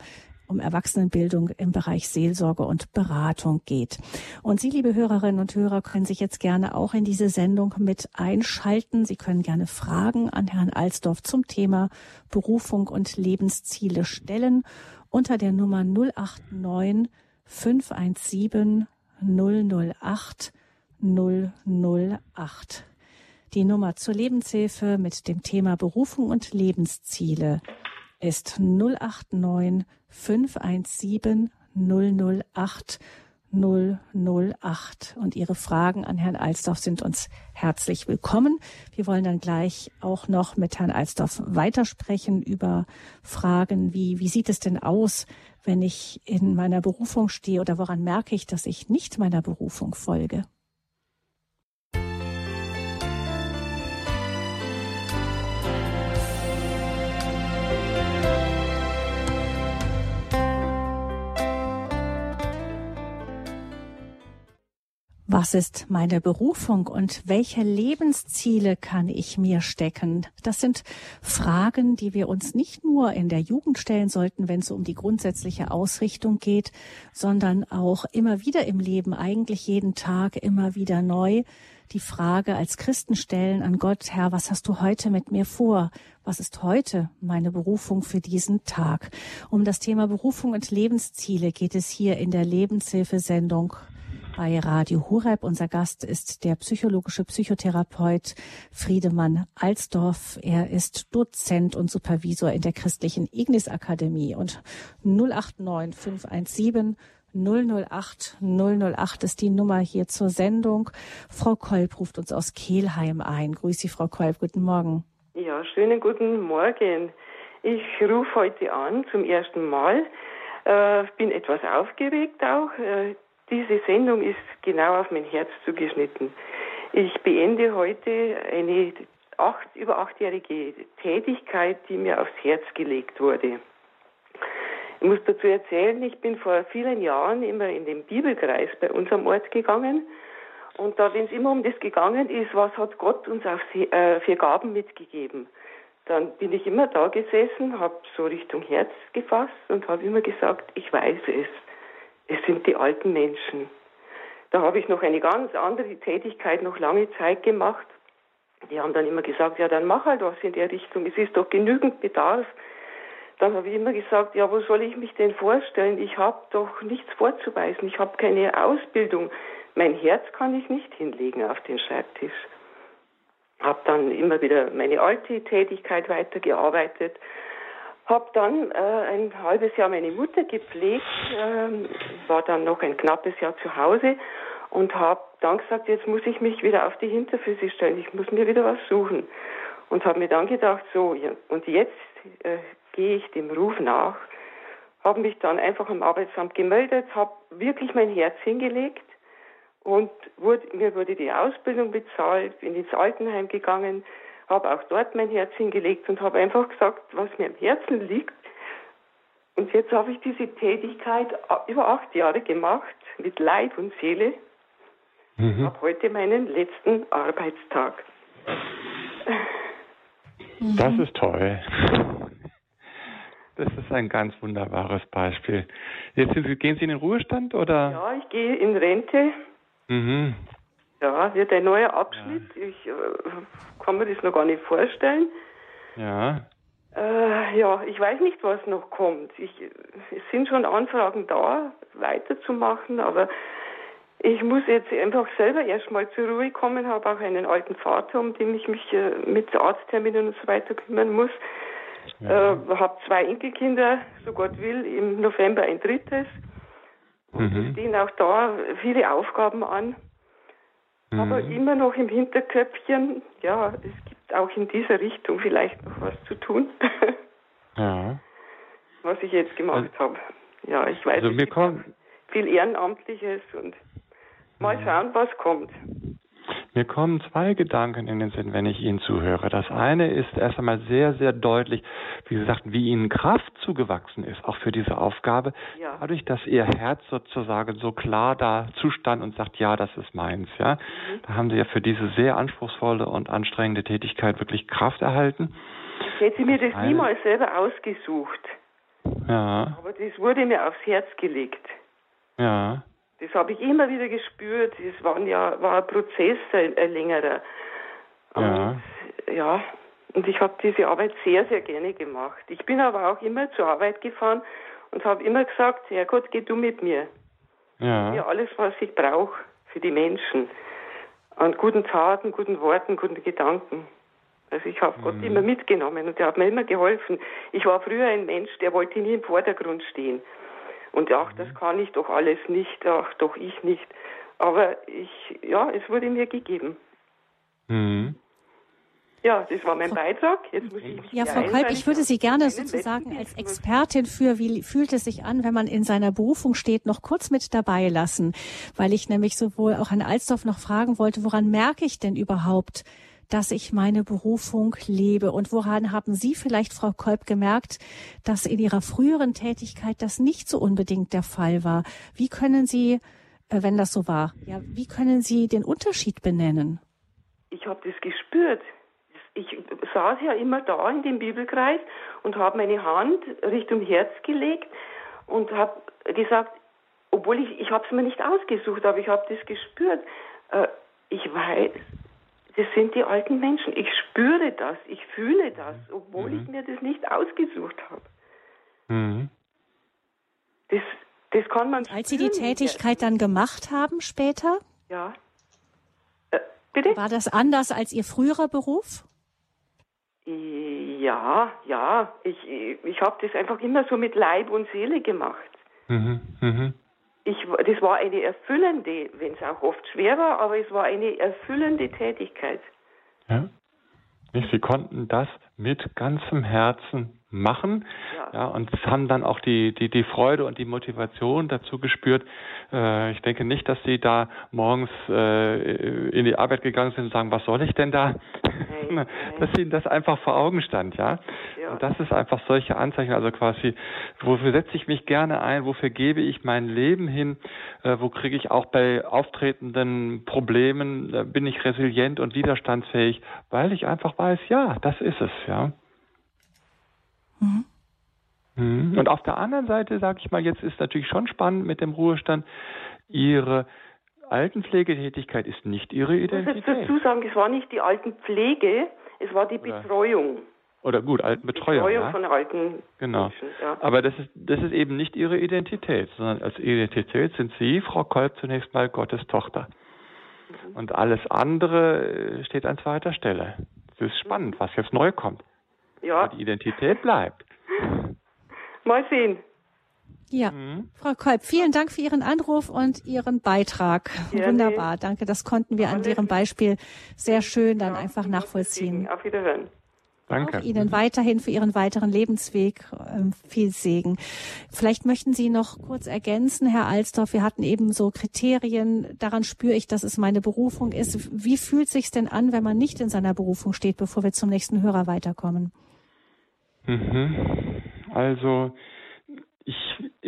[SPEAKER 1] um Erwachsenenbildung im Bereich Seelsorge und Beratung geht. Und Sie, liebe Hörerinnen und Hörer, können sich jetzt gerne auch in diese Sendung mit einschalten. Sie können gerne Fragen an Herrn Alsdorf zum Thema Berufung und Lebensziele stellen unter der Nummer 089 517 008 008. Die Nummer zur Lebenshilfe mit dem Thema Berufung und Lebensziele ist 089 517 008 008. Und Ihre Fragen an Herrn Alsdorf sind uns herzlich willkommen. Wir wollen dann gleich auch noch mit Herrn Alsdorf weitersprechen über Fragen wie, wie sieht es denn aus, wenn ich in meiner Berufung stehe oder woran merke ich, dass ich nicht meiner Berufung folge? Was ist meine Berufung und welche Lebensziele kann ich mir stecken? Das sind Fragen, die wir uns nicht nur in der Jugend stellen sollten, wenn es um die grundsätzliche Ausrichtung geht, sondern auch immer wieder im Leben, eigentlich jeden Tag immer wieder neu die Frage als Christen stellen an Gott, Herr, was hast du heute mit mir vor? Was ist heute meine Berufung für diesen Tag? Um das Thema Berufung und Lebensziele geht es hier in der Lebenshilfesendung bei Radio Horeb. Unser Gast ist der psychologische Psychotherapeut Friedemann Alsdorf. Er ist Dozent und Supervisor in der christlichen Ignis Akademie und 089 517 008 008 ist die Nummer hier zur Sendung. Frau Kolb ruft uns aus Kehlheim ein. Grüße Sie, Frau Kolb. Guten Morgen.
[SPEAKER 4] Ja, schönen guten Morgen. Ich rufe heute an zum ersten Mal. Äh, bin etwas aufgeregt auch. Äh, diese Sendung ist genau auf mein Herz zugeschnitten. Ich beende heute eine acht, über achtjährige Tätigkeit, die mir aufs Herz gelegt wurde. Ich muss dazu erzählen, ich bin vor vielen Jahren immer in den Bibelkreis bei unserem Ort gegangen. Und da, wenn es immer um das gegangen ist, was hat Gott uns auf, äh, für Gaben mitgegeben, dann bin ich immer da gesessen, habe so Richtung Herz gefasst und habe immer gesagt, ich weiß es. Es sind die alten Menschen. Da habe ich noch eine ganz andere Tätigkeit noch lange Zeit gemacht. Die haben dann immer gesagt, ja, dann mach halt was in der Richtung. Es ist doch genügend Bedarf. Dann habe ich immer gesagt, ja, wo soll ich mich denn vorstellen? Ich habe doch nichts vorzuweisen. Ich habe keine Ausbildung. Mein Herz kann ich nicht hinlegen auf den Schreibtisch. Habe dann immer wieder meine alte Tätigkeit weitergearbeitet. Habe dann äh, ein halbes Jahr meine Mutter gepflegt, äh, war dann noch ein knappes Jahr zu Hause und habe dann gesagt, jetzt muss ich mich wieder auf die Hinterfüße stellen, ich muss mir wieder was suchen. Und habe mir dann gedacht, so, ja, und jetzt äh, gehe ich dem Ruf nach, habe mich dann einfach am Arbeitsamt gemeldet, habe wirklich mein Herz hingelegt und wurde, mir wurde die Ausbildung bezahlt, bin ins Altenheim gegangen, habe auch dort mein Herz hingelegt und habe einfach gesagt, was mir am Herzen liegt. Und jetzt habe ich diese Tätigkeit über acht Jahre gemacht, mit Leib und Seele. Mhm. habe heute meinen letzten Arbeitstag.
[SPEAKER 3] Das ist toll. Das ist ein ganz wunderbares Beispiel. Jetzt gehen Sie in den Ruhestand oder?
[SPEAKER 4] Ja, ich gehe in Rente. Mhm. Ja, wird ein neuer Abschnitt. Ja. Ich äh, kann mir das noch gar nicht vorstellen.
[SPEAKER 3] Ja.
[SPEAKER 4] Äh, ja, ich weiß nicht, was noch kommt. Ich, es sind schon Anfragen da, weiterzumachen, aber ich muss jetzt einfach selber erstmal zur Ruhe kommen, habe auch einen alten Vater, um den ich mich äh, mit Arztterminen und so weiter kümmern muss. Ja. Äh, habe zwei Enkelkinder, so Gott will, im November ein drittes. Mhm. stehen auch da viele Aufgaben an. Mhm. Aber immer noch im Hinterköpfchen, ja, es gibt auch in dieser Richtung vielleicht noch was zu tun.
[SPEAKER 3] ja. (laughs)
[SPEAKER 4] Was ich jetzt gemacht also, habe. Ja, ich weiß,
[SPEAKER 3] also es kommt
[SPEAKER 4] viel Ehrenamtliches und mal schauen, was kommt.
[SPEAKER 3] Mir kommen zwei Gedanken in den Sinn, wenn ich Ihnen zuhöre. Das eine ist erst einmal sehr, sehr deutlich, wie Sie sagten, wie Ihnen Kraft zugewachsen ist, auch für diese Aufgabe. Ja. Dadurch, dass Ihr Herz sozusagen so klar da zustand und sagt, ja, das ist meins, ja. Mhm. Da haben Sie ja für diese sehr anspruchsvolle und anstrengende Tätigkeit wirklich Kraft erhalten.
[SPEAKER 4] Ich hätte mir das, das niemals selber ausgesucht.
[SPEAKER 3] Ja.
[SPEAKER 4] Aber das wurde mir aufs Herz gelegt.
[SPEAKER 3] Ja.
[SPEAKER 4] Das habe ich immer wieder gespürt. Es war ja war ein Prozess, ein, ein längerer.
[SPEAKER 3] Ja.
[SPEAKER 4] Und, ja. Und ich habe diese Arbeit sehr, sehr gerne gemacht. Ich bin aber auch immer zur Arbeit gefahren und habe immer gesagt, Herr Gott, geh du mit mir.
[SPEAKER 3] Ja.
[SPEAKER 4] Mir alles, was ich brauche für die Menschen. An guten Taten, guten Worten, guten Gedanken. Also ich habe mhm. Gott immer mitgenommen und der hat mir immer geholfen. Ich war früher ein Mensch, der wollte nie im Vordergrund stehen. Und ach, das kann ich doch alles nicht, ach, doch ich nicht. Aber ich, ja, es wurde mir gegeben.
[SPEAKER 3] Mhm.
[SPEAKER 4] Ja, das war mein Beitrag. Jetzt muss
[SPEAKER 1] ich ja, Frau Kolb, ich würde Sie gerne sozusagen als Expertin für, wie fühlt es sich an, wenn man in seiner Berufung steht, noch kurz mit dabei lassen, weil ich nämlich sowohl auch Herrn Alsdorf noch fragen wollte, woran merke ich denn überhaupt, dass ich meine Berufung lebe. Und woran haben Sie vielleicht, Frau Kolb, gemerkt, dass in Ihrer früheren Tätigkeit das nicht so unbedingt der Fall war? Wie können Sie, äh, wenn das so war, ja, wie können Sie den Unterschied benennen?
[SPEAKER 4] Ich habe das gespürt. Ich saß ja immer da in dem Bibelkreis und habe meine Hand Richtung Herz gelegt und habe gesagt, obwohl ich, ich habe es mir nicht ausgesucht, aber ich habe das gespürt. Äh, ich weiß, das sind die alten Menschen. Ich spüre das, ich fühle das, obwohl mhm. ich mir das nicht ausgesucht habe.
[SPEAKER 3] Mhm.
[SPEAKER 4] Das, das kann man.
[SPEAKER 1] Als Sie die Tätigkeit dann gemacht haben später?
[SPEAKER 4] Ja. Äh, bitte?
[SPEAKER 1] War das anders als Ihr früherer Beruf?
[SPEAKER 4] Ja, ja. Ich, ich habe das einfach immer so mit Leib und Seele gemacht.
[SPEAKER 3] Mhm. Mhm
[SPEAKER 4] ich, das war eine erfüllende, wenn es auch oft schwer war, aber es war eine erfüllende Tätigkeit.
[SPEAKER 3] Ja. Sie konnten das mit ganzem Herzen machen. Ja. ja. und haben dann auch die, die, die Freude und die Motivation dazu gespürt. Äh, ich denke nicht, dass sie da morgens äh, in die Arbeit gegangen sind und sagen, was soll ich denn da? Nein, (laughs) dass ihnen das einfach vor Augen stand, ja? ja. Und das ist einfach solche Anzeichen, also quasi, wofür setze ich mich gerne ein, wofür gebe ich mein Leben hin, äh, wo kriege ich auch bei auftretenden Problemen, bin ich resilient und widerstandsfähig, weil ich einfach weiß, ja, das ist es, ja. Mhm. Und auf der anderen Seite, sage ich mal, jetzt ist natürlich schon spannend mit dem Ruhestand, Ihre Altenpflegetätigkeit ist nicht Ihre Identität. Ich muss
[SPEAKER 4] jetzt dazu sagen, es war nicht die Altenpflege, es war die Betreuung.
[SPEAKER 3] Oder gut, Altenbetreuung.
[SPEAKER 4] Betreuung
[SPEAKER 3] ja?
[SPEAKER 4] von alten
[SPEAKER 3] Genau. Menschen, ja. Aber das ist, das ist eben nicht Ihre Identität, sondern als Identität sind Sie, Frau Kolb, zunächst mal Gottes Tochter. Mhm. Und alles andere steht an zweiter Stelle. Es ist spannend, was jetzt neu kommt. Ja. Aber die Identität bleibt.
[SPEAKER 4] Mal sehen.
[SPEAKER 1] Ja, mhm. Frau Kolb, vielen Dank für Ihren Anruf und Ihren Beitrag. Ja, Wunderbar, nee. danke. Das konnten wir an Ihrem Beispiel sehr schön dann ja, einfach nachvollziehen.
[SPEAKER 4] Auf Wiederhören.
[SPEAKER 3] Danke.
[SPEAKER 1] Auch Ihnen weiterhin für Ihren weiteren Lebensweg viel Segen. Vielleicht möchten Sie noch kurz ergänzen, Herr Alsdorf. Wir hatten eben so Kriterien. Daran spüre ich, dass es meine Berufung ist. Wie fühlt sich's denn an, wenn man nicht in seiner Berufung steht, bevor wir zum nächsten Hörer weiterkommen?
[SPEAKER 3] Mhm. Also ich,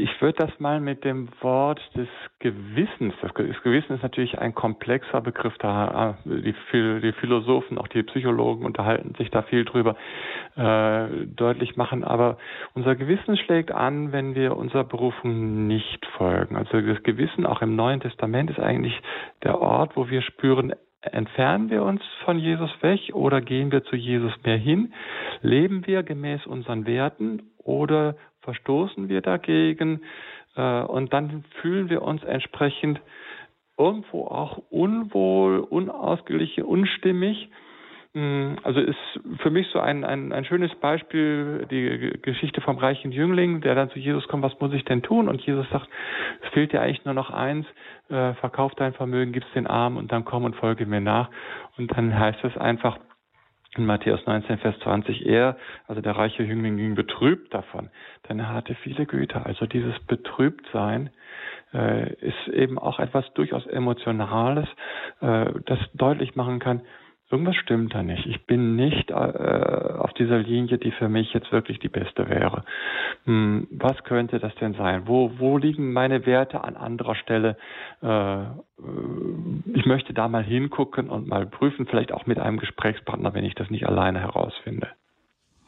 [SPEAKER 3] ich würde das mal mit dem Wort des Gewissens, das Gewissen ist natürlich ein komplexer Begriff, da äh, die, die Philosophen, auch die Psychologen unterhalten sich da viel drüber, äh, deutlich machen, aber unser Gewissen schlägt an, wenn wir unserer Berufung nicht folgen. Also das Gewissen auch im Neuen Testament ist eigentlich der Ort, wo wir spüren, Entfernen wir uns von Jesus weg oder gehen wir zu Jesus mehr hin? Leben wir gemäß unseren Werten oder verstoßen wir dagegen äh, und dann fühlen wir uns entsprechend irgendwo auch unwohl, unausgeglichen, unstimmig. Mm, also ist für mich so ein, ein, ein schönes Beispiel die Geschichte vom reichen Jüngling, der dann zu Jesus kommt, was muss ich denn tun? Und Jesus sagt, es fehlt dir eigentlich nur noch eins, äh, verkauf dein Vermögen, gib's den Armen und dann komm und folge mir nach. Und dann heißt es einfach, in Matthäus 19, Vers 20, er, also der reiche Jüngling, ging betrübt davon, denn er hatte viele Güter. Also dieses Betrübtsein äh, ist eben auch etwas durchaus Emotionales, äh, das deutlich machen kann, irgendwas stimmt da nicht. Ich bin nicht äh, auf dieser Linie, die für mich jetzt wirklich die beste wäre. Hm, was könnte das denn sein? Wo, wo liegen meine Werte an anderer Stelle? Äh, ich möchte da mal hingucken und mal prüfen, vielleicht auch mit einem Gesprächspartner, wenn ich das nicht alleine herausfinde.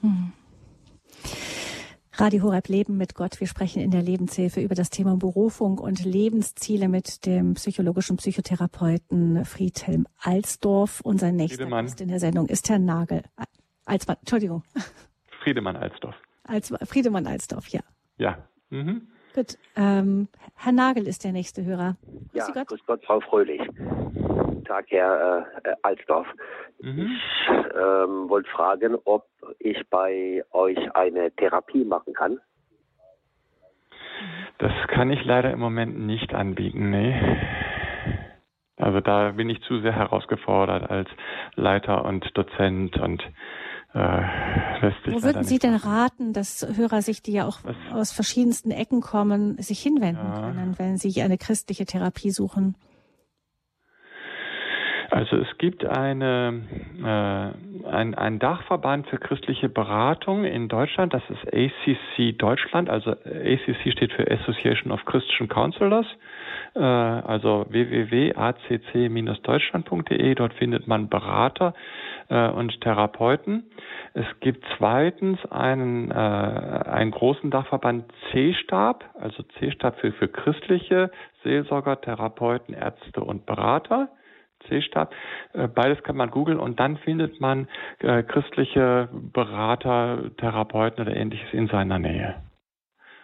[SPEAKER 3] Hm.
[SPEAKER 1] Radio Horeb Leben mit Gott. Wir sprechen in der Lebenshilfe über das Thema Berufung und Lebensziele mit dem psychologischen Psychotherapeuten Friedhelm Alsdorf. Unser nächster Gast in der Sendung ist Herr Nagel. Alsmann, Entschuldigung.
[SPEAKER 3] Friedemann Alsdorf.
[SPEAKER 1] Als, Friedemann Alsdorf, ja.
[SPEAKER 3] Ja. Mhm.
[SPEAKER 1] Gut. Ähm, Herr Nagel ist der nächste Hörer.
[SPEAKER 5] Grüß ja, Gott. grüß Gott, Frau Fröhlich. Guten Tag, Herr äh, Alsdorf. Mhm. Ich ähm, wollte fragen, ob ich bei euch eine Therapie machen kann.
[SPEAKER 3] Das kann ich leider im Moment nicht anbieten, nee. Also da bin ich zu sehr herausgefordert als Leiter und Dozent und äh,
[SPEAKER 1] Wo würden Sie denn raten, dass Hörer sich, die ja auch Was? aus verschiedensten Ecken kommen, sich hinwenden ja. können, wenn sie eine christliche Therapie suchen?
[SPEAKER 3] Also es gibt eine, äh, ein, ein Dachverband für christliche Beratung in Deutschland, das ist ACC Deutschland, also ACC steht für Association of Christian Counselors, äh, also www.acc-deutschland.de, dort findet man Berater äh, und Therapeuten. Es gibt zweitens einen, äh, einen großen Dachverband C-Stab, also C-Stab für, für christliche Seelsorger, Therapeuten, Ärzte und Berater. C-Stab. Äh, beides kann man googeln und dann findet man äh, christliche Berater, Therapeuten oder ähnliches in seiner Nähe.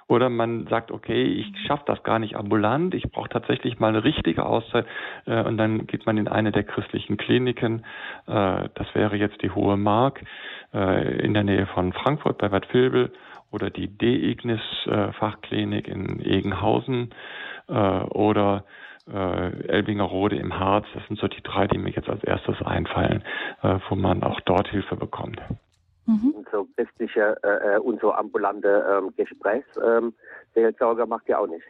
[SPEAKER 3] Oder man sagt, okay, ich schaffe das gar nicht ambulant, ich brauche tatsächlich mal eine richtige Auszeit äh, und dann geht man in eine der christlichen Kliniken. Äh, das wäre jetzt die Hohe Mark äh, in der Nähe von Frankfurt bei Bad Vilbel oder die D-Ignis äh, Fachklinik in Egenhausen oder äh, Elbingerode im Harz. Das sind so die drei, die mir jetzt als erstes einfallen, äh, wo man auch dort Hilfe bekommt.
[SPEAKER 5] Mhm. Und so christliche äh, äh und so ambulante ähm, Gesprächsseelsorger ähm, macht ihr auch nicht.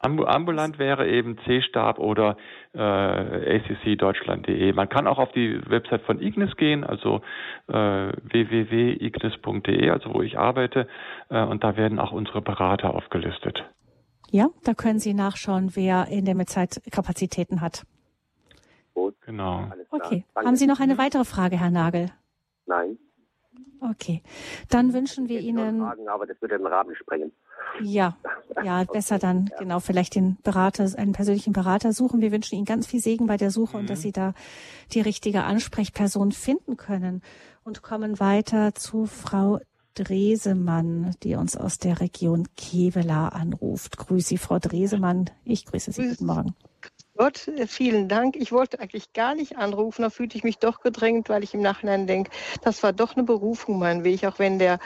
[SPEAKER 3] Ambulant wäre eben C-Stab oder äh, accdeutschland.de. Man kann auch auf die Website von Ignis gehen, also äh, www.ignis.de, also wo ich arbeite, äh, und da werden auch unsere Berater aufgelistet.
[SPEAKER 1] Ja, da können Sie nachschauen, wer in der Zeit Kapazitäten hat.
[SPEAKER 3] Gut, genau.
[SPEAKER 1] Okay. Haben Sie noch eine weitere Frage, Herr Nagel?
[SPEAKER 5] Nein.
[SPEAKER 1] Okay, dann wünschen wir Ihnen.
[SPEAKER 5] Fragen, aber das würde den Rahmen sprengen.
[SPEAKER 1] Ja, (laughs) ja, besser dann ja. genau vielleicht den Berater, einen persönlichen Berater suchen. Wir wünschen Ihnen ganz viel Segen bei der Suche mhm. und dass. Sie da die richtige Ansprechperson finden können und kommen weiter zu Frau Dresemann, die uns aus der Region Kevela anruft. Grüße Sie, Frau Dresemann. Ich grüße Sie. Guten Morgen.
[SPEAKER 6] Gott, vielen Dank. Ich wollte eigentlich gar nicht anrufen, da fühlte ich mich doch gedrängt, weil ich im Nachhinein denke, das war doch eine Berufung, mein Weg, auch wenn der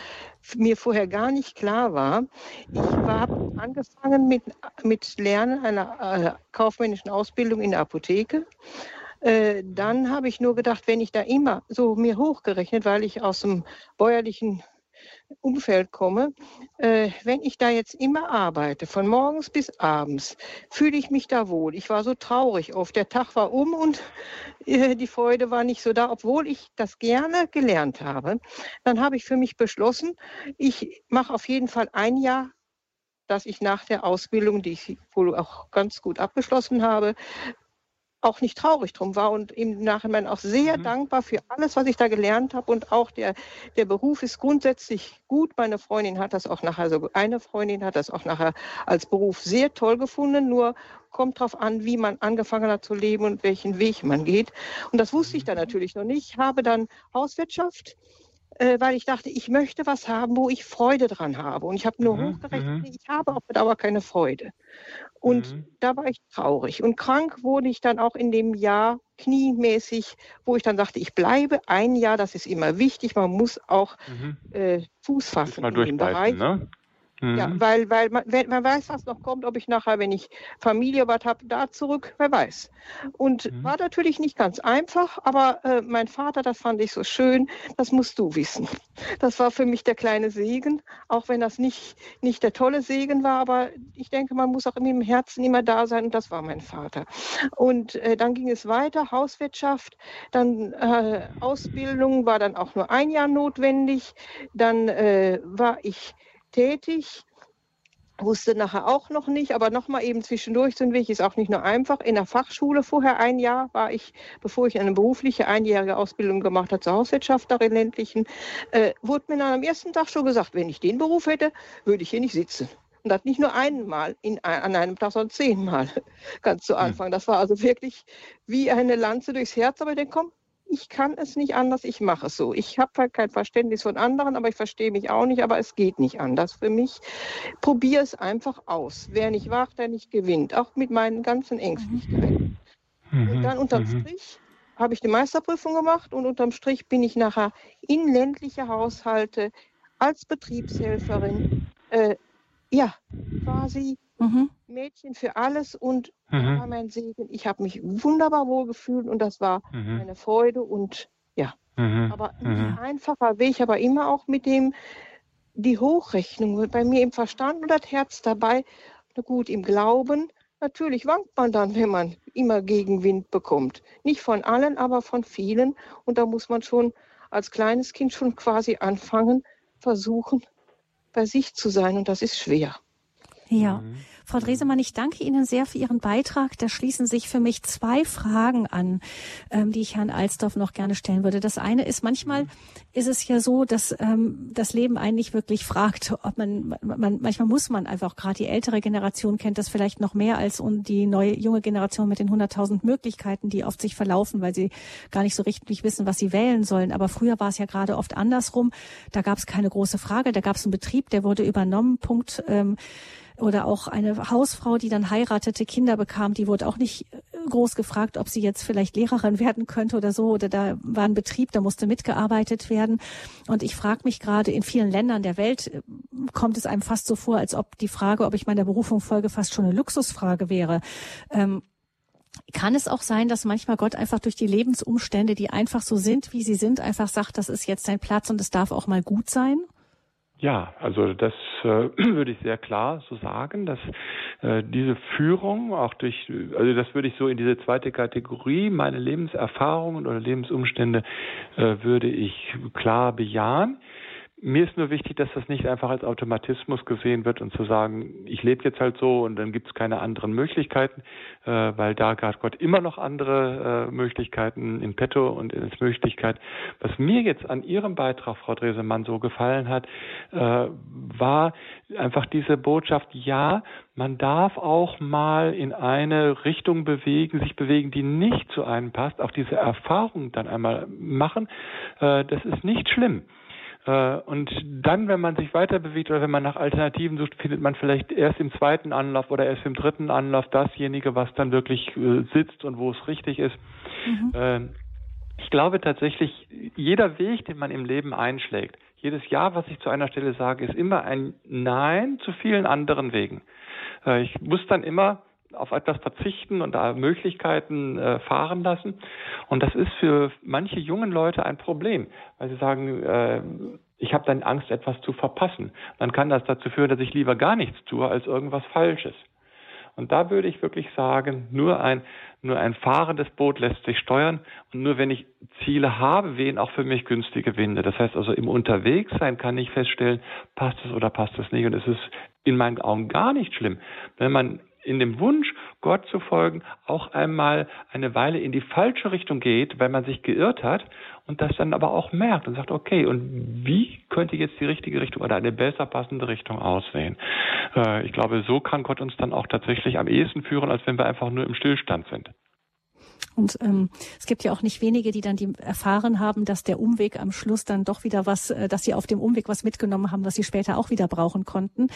[SPEAKER 6] mir vorher gar nicht klar war. Ich habe angefangen mit, mit Lernen einer äh, kaufmännischen Ausbildung in der Apotheke. Äh, dann habe ich nur gedacht, wenn ich da immer so mir hochgerechnet, weil ich aus dem bäuerlichen Umfeld komme, äh, wenn ich da jetzt immer arbeite, von morgens bis abends, fühle ich mich da wohl. Ich war so traurig oft. Der Tag war um und äh, die Freude war nicht so da, obwohl ich das gerne gelernt habe. Dann habe ich für mich beschlossen, ich mache auf jeden Fall ein Jahr dass ich nach der Ausbildung, die ich wohl auch ganz gut abgeschlossen habe, auch nicht traurig drum war und im Nachhinein auch sehr mhm. dankbar für alles, was ich da gelernt habe. Und auch der, der Beruf ist grundsätzlich gut. Meine Freundin hat das auch nachher, also eine Freundin hat das auch nachher als Beruf sehr toll gefunden. Nur kommt darauf an, wie man angefangen hat zu leben und welchen Weg man geht. Und das wusste ich dann mhm. natürlich noch nicht. Ich habe dann Hauswirtschaft äh, weil ich dachte, ich möchte was haben, wo ich Freude dran habe. Und ich habe nur mhm, hochgerechnet, mhm. ich habe aber keine Freude. Und mhm. da war ich traurig. Und krank wurde ich dann auch in dem Jahr kniemäßig, wo ich dann sagte, ich bleibe ein Jahr, das ist immer wichtig. Man muss auch mhm. äh, Fuß fassen
[SPEAKER 3] in dem Bereich. Ne?
[SPEAKER 6] Mhm. Ja, weil, weil man, man weiß, was noch kommt, ob ich nachher, wenn ich Familie was habe, da zurück, wer weiß. Und mhm. war natürlich nicht ganz einfach, aber äh, mein Vater, das fand ich so schön, das musst du wissen. Das war für mich der kleine Segen, auch wenn das nicht, nicht der tolle Segen war, aber ich denke, man muss auch im Herzen immer da sein und das war mein Vater. Und äh, dann ging es weiter, Hauswirtschaft, dann äh, Ausbildung war dann auch nur ein Jahr notwendig, dann äh, war ich tätig. Wusste nachher auch noch nicht, aber nochmal eben zwischendurch so ein Weg ist auch nicht nur einfach. In der Fachschule vorher ein Jahr war ich, bevor ich eine berufliche einjährige Ausbildung gemacht habe zur Hauswirtschaftlerin ländlichen, äh, wurde mir dann am ersten Tag schon gesagt, wenn ich den Beruf hätte, würde ich hier nicht sitzen. Und das nicht nur einmal in, an einem Tag, sondern zehnmal (laughs) ganz zu hm. Anfang. Das war also wirklich wie eine Lanze durchs Herz. Aber ich denke, komm, ich kann es nicht anders, ich mache es so. Ich habe halt kein Verständnis von anderen, aber ich verstehe mich auch nicht, aber es geht nicht anders für mich. Probiere es einfach aus. Wer nicht wagt, der nicht gewinnt, auch mit meinen ganzen Ängstlichkeiten. Mhm. Und dann unterm mhm. Strich habe ich die Meisterprüfung gemacht und unterm Strich bin ich nachher in ländliche Haushalte als Betriebshelferin, äh, ja, quasi Mhm. Mädchen für alles und mhm. war mein Segen. Ich habe mich wunderbar wohl gefühlt und das war mhm. eine Freude und ja. Mhm. Aber nicht mhm. einfacher Weg, aber immer auch mit dem, die Hochrechnung bei mir im Verstand und das Herz dabei. Na gut, im Glauben, natürlich wankt man dann, wenn man immer Gegenwind bekommt. Nicht von allen, aber von vielen. Und da muss man schon als kleines Kind schon quasi anfangen, versuchen, bei sich zu sein. Und das ist schwer.
[SPEAKER 1] Ja. Mhm. Frau Dresemann, ich danke Ihnen sehr für Ihren Beitrag. Da schließen sich für mich zwei Fragen an, ähm, die ich Herrn Alsdorf noch gerne stellen würde. Das eine ist, manchmal ist es ja so, dass ähm, das Leben eigentlich wirklich fragt, ob man, man manchmal muss man einfach, gerade die ältere Generation kennt das vielleicht noch mehr als die neue junge Generation mit den 100.000 Möglichkeiten, die oft sich verlaufen, weil sie gar nicht so richtig wissen, was sie wählen sollen. Aber früher war es ja gerade oft andersrum. Da gab es keine große Frage. Da gab es einen Betrieb, der wurde übernommen. Punkt. Ähm, oder auch eine Hausfrau, die dann heiratete, Kinder bekam, die wurde auch nicht äh, groß gefragt, ob sie jetzt vielleicht Lehrerin werden könnte oder so. Oder da war ein Betrieb, da musste mitgearbeitet werden. Und ich frage mich gerade, in vielen Ländern der Welt äh, kommt es einem fast so vor, als ob die Frage, ob ich meiner Berufung folge, fast schon eine Luxusfrage wäre. Ähm, kann es auch sein, dass manchmal Gott einfach durch die Lebensumstände, die einfach so sind, wie sie sind, einfach sagt, das ist jetzt dein Platz und es darf auch mal gut sein?
[SPEAKER 3] Ja, also das äh, (clears throat) würde ich sehr klar so sagen, dass äh, diese Führung auch durch, also das würde ich so in diese zweite Kategorie, meine Lebenserfahrungen oder Lebensumstände äh, würde ich klar bejahen. Mir ist nur wichtig, dass das nicht einfach als Automatismus gesehen wird und zu sagen, ich lebe jetzt halt so und dann gibt es keine anderen Möglichkeiten, äh, weil da hat Gott immer noch andere äh, Möglichkeiten in petto und in Möglichkeit. Was mir jetzt an Ihrem Beitrag, Frau Dresemann, so gefallen hat, äh, war einfach diese Botschaft, ja, man darf auch mal in eine Richtung bewegen, sich bewegen, die nicht zu einem passt, auch diese Erfahrung dann einmal machen. Äh, das ist nicht schlimm. Äh, und dann, wenn man sich weiter bewegt oder wenn man nach Alternativen sucht, findet man vielleicht erst im zweiten Anlauf oder erst im dritten Anlauf dasjenige, was dann wirklich äh, sitzt und wo es richtig ist. Mhm. Ähm, ich glaube tatsächlich, jeder Weg, den man im Leben einschlägt, jedes Ja, was ich zu einer Stelle sage, ist immer ein Nein zu vielen anderen Wegen. Äh, ich muss dann immer auf etwas verzichten und da Möglichkeiten äh, fahren lassen. Und das ist für manche jungen Leute ein Problem, weil sie sagen, äh, ich habe dann Angst, etwas zu verpassen. Dann kann das dazu führen, dass ich lieber gar nichts tue als irgendwas Falsches. Und da würde ich wirklich sagen, nur ein, nur ein fahrendes Boot lässt sich steuern und nur wenn ich Ziele habe, wehen auch für mich günstige Winde. Das heißt also im Unterwegssein kann ich feststellen, passt es oder passt es nicht. Und es ist in meinen Augen gar nicht schlimm, wenn man in dem Wunsch, Gott zu folgen, auch einmal eine Weile in die falsche Richtung geht, weil man sich geirrt hat und das dann aber auch merkt und sagt, okay, und wie könnte jetzt die richtige Richtung oder eine besser passende Richtung aussehen? Äh, ich glaube, so kann Gott uns dann auch tatsächlich am ehesten führen, als wenn wir einfach nur im Stillstand sind.
[SPEAKER 1] Und ähm, es gibt ja auch nicht wenige, die dann die erfahren haben, dass der Umweg am Schluss dann doch wieder was, äh, dass sie auf dem Umweg was mitgenommen haben, was sie später auch wieder brauchen konnten.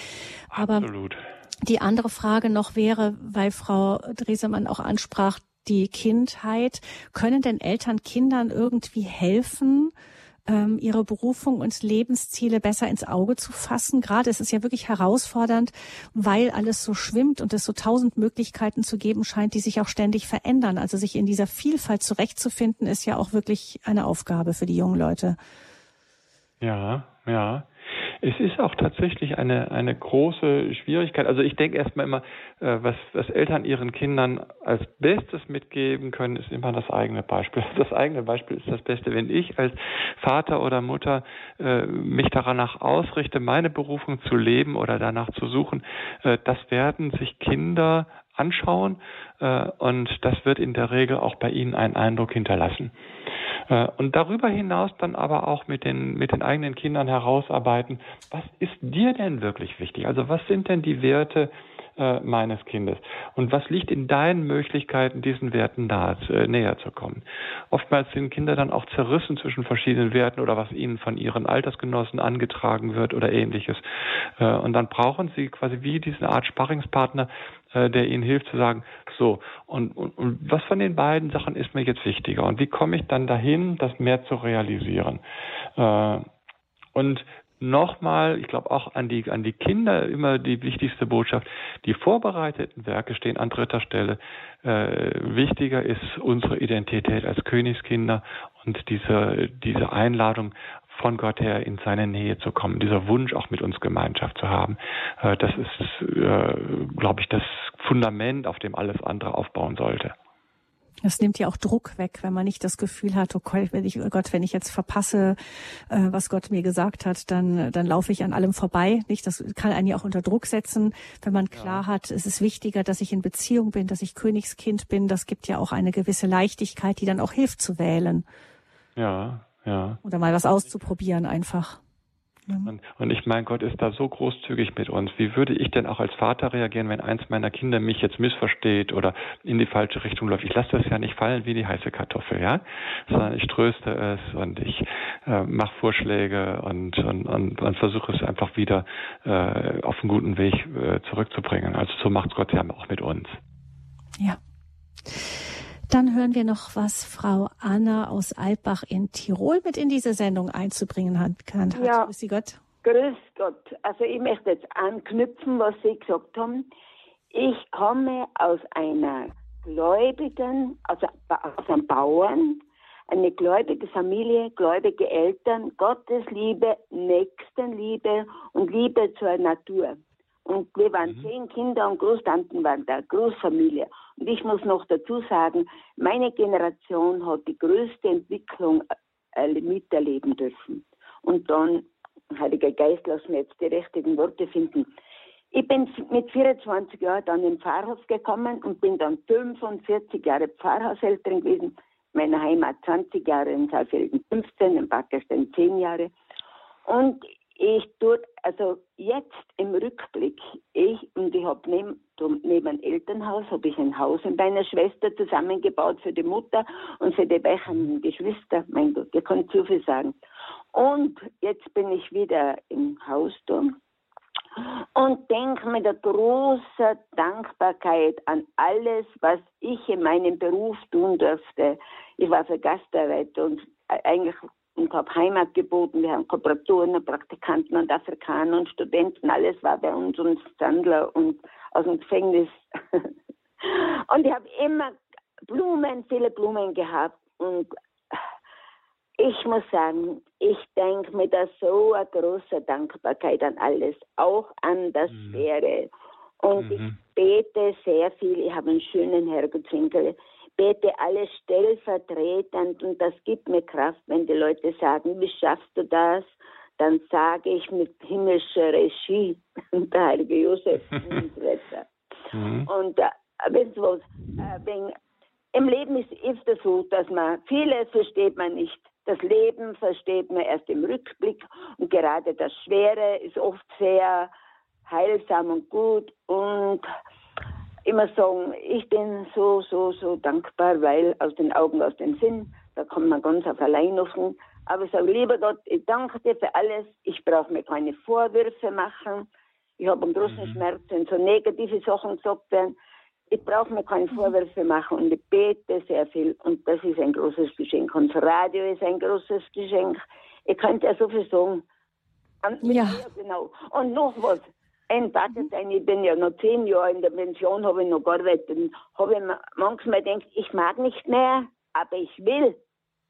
[SPEAKER 1] Aber Absolut. Die andere Frage noch wäre, weil Frau Dresemann auch ansprach, die Kindheit. Können denn Eltern Kindern irgendwie helfen, ähm, ihre Berufung und Lebensziele besser ins Auge zu fassen? Gerade es ist ja wirklich herausfordernd, weil alles so schwimmt und es so tausend Möglichkeiten zu geben scheint, die sich auch ständig verändern. Also sich in dieser Vielfalt zurechtzufinden, ist ja auch wirklich eine Aufgabe für die jungen Leute.
[SPEAKER 3] Ja, ja. Es ist auch tatsächlich eine, eine große Schwierigkeit. Also ich denke erstmal immer, äh, was, was Eltern ihren Kindern als Bestes mitgeben können, ist immer das eigene Beispiel. (laughs) Das eigene Beispiel ist das Beste. Wenn ich als Vater oder Mutter äh, mich danach ausrichte, meine Berufung zu leben oder danach zu suchen, äh, das werden sich Kinder anschauen äh, und das wird in der Regel auch bei ihnen einen Eindruck hinterlassen. Äh, und darüber hinaus dann aber auch mit den, mit den eigenen Kindern herausarbeiten, was ist dir denn wirklich wichtig? Also was sind denn die Werte, äh, meines Kindes. Und was liegt in deinen Möglichkeiten, diesen Werten nahe, äh, näher zu kommen? Oftmals sind Kinder dann auch zerrissen zwischen verschiedenen Werten oder was ihnen von ihren Altersgenossen angetragen wird oder ähnliches. Äh, und dann brauchen sie quasi wie diese Art Sparringspartner, der ihnen hilft zu sagen, so, und, und, und was von den beiden Sachen ist mir jetzt wichtiger? Und wie komme ich dann dahin, das mehr zu realisieren? Äh, und nochmal, ich glaube auch an die, an die Kinder immer die wichtigste Botschaft. Die vorbereiteten Werke stehen an dritter Stelle. Äh, wichtiger ist unsere Identität als Königskinder und diese, diese Einladung von Gott her in seine Nähe zu kommen, dieser Wunsch auch mit uns Gemeinschaft zu haben. Äh, das ist, äh, glaube ich, das Fundament, auf dem alles andere aufbauen sollte.
[SPEAKER 1] Es nimmt ja auch Druck weg, wenn man nicht das Gefühl hat, oh Gott, wenn ich, oh Gott, wenn ich jetzt verpasse, äh, was Gott mir gesagt hat, dann, dann laufe ich an allem vorbei. Nicht? Das kann einen ja auch unter Druck setzen, wenn man klar ja. hat, es ist wichtiger, dass ich in Beziehung bin, dass ich Königskind bin. Das gibt ja auch eine gewisse Leichtigkeit, die dann auch hilft zu wählen.
[SPEAKER 3] Ja, ja.
[SPEAKER 1] Oder mal was auszuprobieren einfach.
[SPEAKER 3] Und, und ich meine, Gott ist da so großzügig mit uns. Wie würde ich denn auch als Vater reagieren, wenn eins meiner Kinder mich jetzt missversteht oder in die falsche Richtung läuft? Ich lasse das ja nicht fallen wie die heiße Kartoffel, ja, sondern ich tröste es und ich äh, mache Vorschläge und, und, und, und versuche es einfach wieder äh, auf einen guten Weg äh, zurückzubringen. Also so macht Gott ja auch mit uns.
[SPEAKER 1] Ja. Dann hören wir noch, was Frau Anna aus Alpbach in Tirol mit in diese Sendung einzubringen hat.
[SPEAKER 7] Ja, grüß Gott. Grüß Gott. Also ich möchte jetzt anknüpfen, was Sie gesagt haben. Ich komme aus einer gläubigen, also aus einem Bauern, eine gläubige Familie, gläubige Eltern, Gottesliebe, Nächstenliebe und Liebe zur Natur. Und wir waren mhm. zehn Kinder und Großtanten waren da, Großfamilie. Und ich muss noch dazu sagen, meine Generation hat die größte Entwicklung äh, miterleben dürfen. Und dann Heiliger Geist, lass mir jetzt die richtigen Worte finden. Ich bin mit 24 Jahren dann in Pfarrhaus gekommen und bin dann 45 Jahre Pfarrhaushälterin gewesen. Meine Heimat 20 Jahre, in Saalfelden 15, in Pakistan 10 Jahre. Und ich tue, also jetzt im Rückblick, ich und ich habe neben, neben Elternhaus habe ich ein Haus mit meiner Schwester zusammengebaut für die Mutter und für die weichen Geschwister. Mein Gott, ihr könnt zu viel sagen. Und jetzt bin ich wieder im Hausturm und denke mit der großen Dankbarkeit an alles, was ich in meinem Beruf tun durfte. Ich war für Gastarbeit und eigentlich und habe Heimat geboten. Wir haben Kooperatoren, Praktikanten und Afrikaner und Studenten. Alles war bei uns und Sandler und aus dem Gefängnis. (laughs) und ich habe immer Blumen, viele Blumen gehabt. Und ich muss sagen, ich denke mir da so eine große Dankbarkeit an alles, auch an das mhm. Schwere. Und mhm. ich bete sehr viel. Ich habe einen schönen Herrgottswinkel bete alles stellvertretend und das gibt mir Kraft, wenn die Leute sagen, wie schaffst du das? Dann sage ich mit himmlischer Regie, (laughs) der heilige Josef und (laughs) mhm. Und äh, wenn was, äh, wenn, im Leben ist, ist es so, dass man, vieles versteht man nicht. Das Leben versteht man erst im Rückblick und gerade das Schwere ist oft sehr heilsam und gut und immer sagen, ich bin so, so, so dankbar, weil aus den Augen, aus dem Sinn, da kommt man ganz auf allein offen. Aber ich sage, lieber Gott, ich danke dir für alles. Ich brauche mir keine Vorwürfe machen. Ich habe einen großen mhm. Schmerz, wenn so negative Sachen gesagt werden. Ich brauche mir keine mhm. Vorwürfe machen und ich bete sehr viel. Und das ist ein großes Geschenk. Und das Radio ist ein großes Geschenk. Ich könnte ja so viel sagen.
[SPEAKER 1] ja.
[SPEAKER 7] Genau. Und noch was ein Pakistan, ich bin ja noch zehn Jahre in der Pension, habe ich noch gearbeitet. Habe ich manchmal gedacht, ich mag nicht mehr, aber ich will.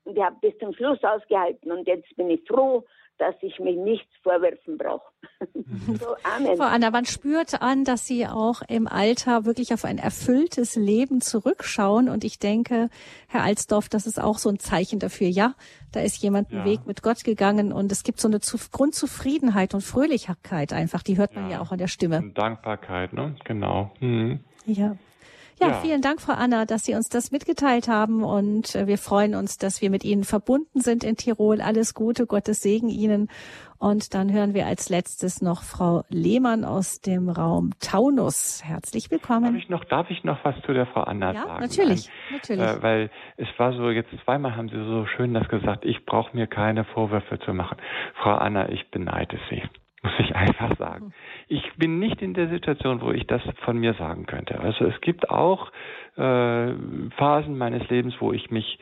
[SPEAKER 7] Und ich habe bis zum Schluss ausgehalten. Und jetzt bin ich froh, dass ich mich nichts vorwerfen brauche. (laughs)
[SPEAKER 1] so, Amen. Frau Anna, man spürt an, dass Sie auch im Alter wirklich auf ein erfülltes Leben zurückschauen. Und ich denke, Herr Alsdorf, das ist auch so ein Zeichen dafür. Ja, da ist jemand ja. einen Weg mit Gott gegangen und es gibt so eine Grundzufriedenheit und Fröhlichkeit einfach. Die hört man ja, ja auch an der Stimme. Und
[SPEAKER 3] Dankbarkeit, ne? Genau. Mhm.
[SPEAKER 1] Ja. Ja, ja, vielen Dank, Frau Anna, dass Sie uns das mitgeteilt haben und äh, wir freuen uns, dass wir mit Ihnen verbunden sind in Tirol. Alles Gute, Gottes Segen Ihnen. Und dann hören wir als letztes noch Frau Lehmann aus dem Raum Taunus. Herzlich willkommen.
[SPEAKER 3] Darf ich noch, darf ich noch was zu der Frau Anna
[SPEAKER 1] ja,
[SPEAKER 3] sagen?
[SPEAKER 1] Natürlich, Nein, natürlich.
[SPEAKER 3] Äh, weil es war so, jetzt zweimal haben Sie so schön das gesagt, ich brauche mir keine Vorwürfe zu machen. Frau Anna, ich beneide Sie muss ich einfach sagen. Ich bin nicht in der Situation, wo ich das von mir sagen könnte. Also es gibt auch äh, Phasen meines Lebens, wo ich mich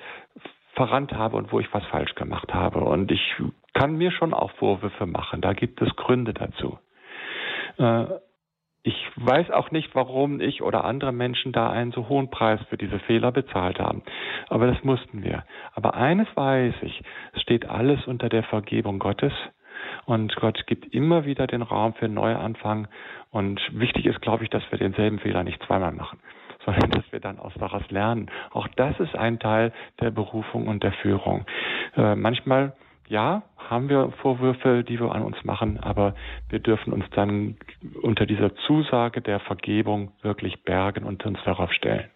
[SPEAKER 3] verrannt habe und wo ich was falsch gemacht habe. Und ich kann mir schon auch Vorwürfe machen. Da gibt es Gründe dazu. Äh, ich weiß auch nicht, warum ich oder andere Menschen da einen so hohen Preis für diese Fehler bezahlt haben. Aber das mussten wir. Aber eines weiß ich, es steht alles unter der Vergebung Gottes und Gott gibt immer wieder den Raum für einen Neuanfang. Und wichtig ist, glaube ich, dass wir denselben Fehler nicht zweimal machen, (laughs) sondern dass wir dann aus daraus lernen. Auch das ist ein Teil der Berufung und der Führung. Äh, manchmal ja, haben wir Vorwürfe, die wir an uns machen, aber wir dürfen uns dann unter dieser Zusage der Vergebung wirklich bergen und uns darauf stellen.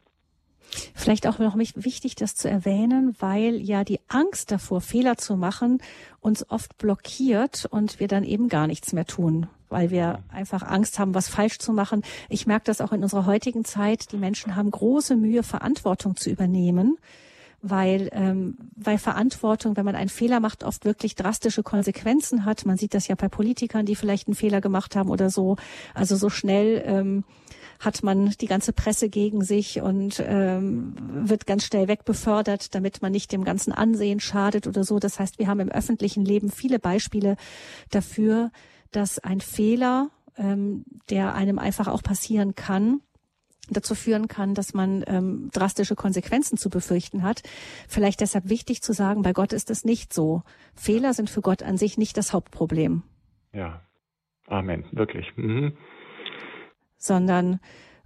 [SPEAKER 1] Vielleicht auch noch wichtig, das zu erwähnen, weil ja die Angst davor, Fehler zu machen, uns oft blockiert und wir dann eben gar nichts mehr tun, weil wir einfach Angst haben, was falsch zu machen. Ich merke das auch in unserer heutigen Zeit. Die Menschen haben große Mühe, Verantwortung zu übernehmen weil, ähm, weil Verantwortung, wenn man einen Fehler macht, oft wirklich drastische Konsequenzen hat. Man sieht das ja bei Politikern, die vielleicht einen Fehler gemacht haben oder so. Also so schnell ähm, hat man die ganze Presse gegen sich und ähm, wird ganz schnell wegbefördert, damit man nicht dem ganzen Ansehen schadet oder so. Das heißt, wir haben im öffentlichen Leben viele Beispiele dafür, dass ein Fehler, ähm, der einem einfach auch passieren kann, dazu führen kann, dass man ähm, drastische Konsequenzen zu befürchten hat. Vielleicht deshalb wichtig zu sagen, bei Gott ist es nicht so. Fehler sind für Gott an sich nicht das Hauptproblem.
[SPEAKER 3] Ja, Amen, wirklich. Mhm
[SPEAKER 1] sondern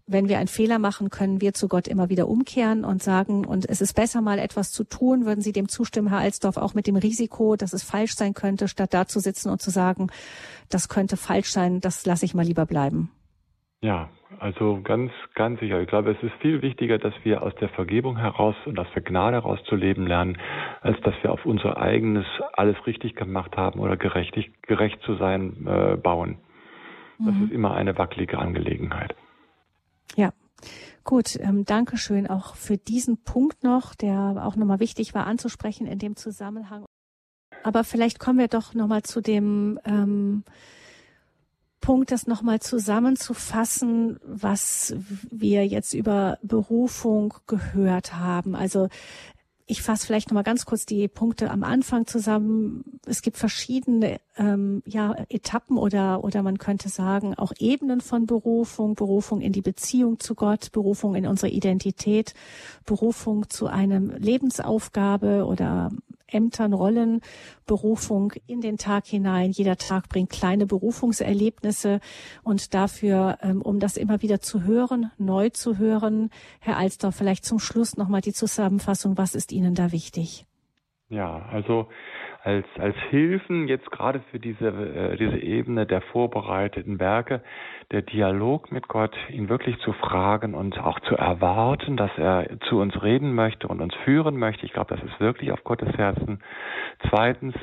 [SPEAKER 1] wenn wir einen Fehler machen, können wir zu Gott immer wieder umkehren und sagen, und es ist besser, mal etwas zu tun. Würden Sie dem zustimmen, Herr Alsdorf, auch mit dem Risiko, dass es falsch sein könnte, statt da zu sitzen und zu sagen, das könnte falsch sein, das lasse ich mal lieber bleiben?
[SPEAKER 3] Ja, also ganz, ganz sicher. Ich glaube, es ist viel wichtiger, dass wir aus der Vergebung heraus und aus der Gnade heraus zu leben lernen, als dass wir auf unser eigenes alles richtig gemacht haben oder gerecht, gerecht zu sein äh, bauen. Das mhm. ist immer eine wackelige Angelegenheit.
[SPEAKER 1] Ja. Gut, ähm, danke schön auch für diesen Punkt noch, der auch nochmal wichtig war anzusprechen in dem Zusammenhang. Aber vielleicht kommen wir doch nochmal zu dem ähm, Punkt, das nochmal zusammenzufassen, was wir jetzt über Berufung gehört haben. Also ich fasse vielleicht noch mal ganz kurz die Punkte am Anfang zusammen. Es gibt verschiedene ähm, ja, Etappen oder, oder man könnte sagen auch Ebenen von Berufung. Berufung in die Beziehung zu Gott, Berufung in unsere Identität, Berufung zu einem Lebensaufgabe oder Ämtern, Rollen, Berufung in den Tag hinein. Jeder Tag bringt kleine Berufungserlebnisse und dafür, ähm, um das immer wieder zu hören, neu zu hören, Herr Alsdorf, vielleicht zum Schluss nochmal die Zusammenfassung. Was ist Ihnen da wichtig?
[SPEAKER 3] Ja, also als, als Hilfen jetzt gerade für diese, äh, diese Ebene der vorbereiteten Werke, der Dialog mit Gott, ihn wirklich zu fragen und auch zu erwarten, dass er zu uns reden möchte und uns führen möchte. Ich glaube, das ist wirklich auf Gottes Herzen. Zweitens,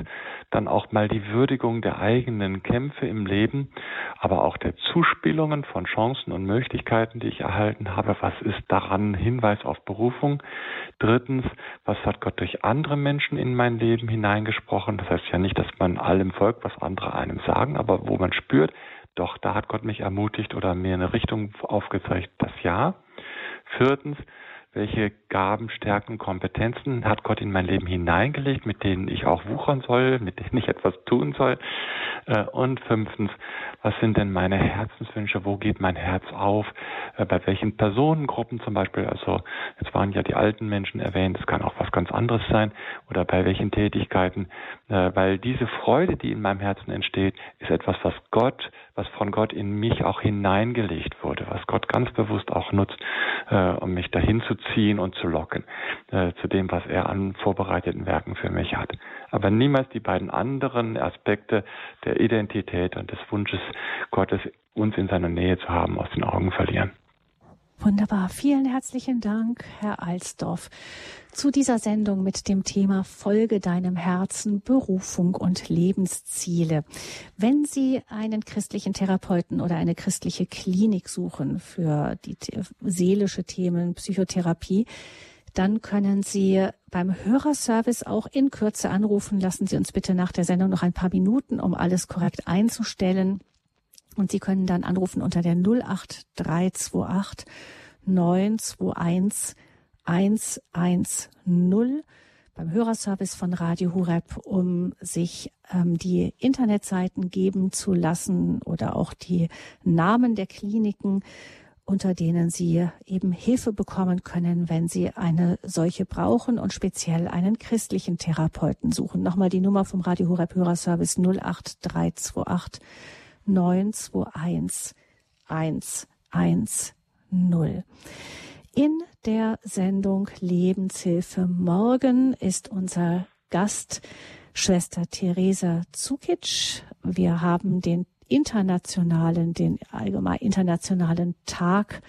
[SPEAKER 3] dann auch mal die Würdigung der eigenen Kämpfe im Leben, aber auch der Zuspielungen von Chancen und Möglichkeiten, die ich erhalten habe. Was ist daran Hinweis auf Berufung? Drittens, was hat Gott durch andere Menschen in mein Leben hineingesprochen? Das heißt ja nicht, dass man allem folgt, was andere einem sagen, aber wo man spürt, doch da hat Gott mich ermutigt oder mir eine Richtung aufgezeigt, das ja. Viertens, welche Gaben, Stärken, Kompetenzen hat Gott in mein Leben hineingelegt, mit denen ich auch wuchern soll, mit denen ich etwas tun soll. Äh, und fünftens, was sind denn meine Herzenswünsche, wo geht mein Herz auf, äh, bei welchen Personengruppen zum Beispiel, also jetzt waren ja die alten Menschen erwähnt, es kann auch was ganz anderes sein, oder bei welchen Tätigkeiten, äh, weil diese Freude, die in meinem Herzen entsteht, ist etwas, was Gott, was von Gott in mich auch hineingelegt wurde, was Gott ganz bewusst auch nutzt, um mich dahin zu ziehen und zu locken äh, zu dem, was er an vorbereiteten Werken für mich hat. Aber niemals die beiden anderen Aspekte der Identität und des Wunsches Gottes, uns in seiner Nähe zu haben, aus den Augen verlieren.
[SPEAKER 1] Wunderbar. Vielen herzlichen Dank, Herr Alsdorf, zu dieser Sendung mit dem Thema Folge deinem Herzen, Berufung und Lebensziele. Wenn Sie einen christlichen Therapeuten oder eine christliche Klinik suchen für die seelische Themen, Psychotherapie, dann können Sie beim Hörerservice auch in Kürze anrufen. Lassen Sie uns bitte nach der Sendung noch ein paar Minuten, um alles korrekt einzustellen. Und Sie können dann anrufen unter der 08328 921 110 beim Hörerservice von Radio Hureb, um sich ähm, die Internetseiten geben zu lassen oder auch die Namen der Kliniken, unter denen Sie eben Hilfe bekommen können, wenn Sie eine solche brauchen und speziell einen christlichen Therapeuten suchen. Nochmal die Nummer vom Radio Hureb Hörerservice 08328 921 110. In der Sendung Lebenshilfe morgen ist unser Gast Schwester Theresa Zukic. Wir haben den internationalen, den allgemein internationalen Tag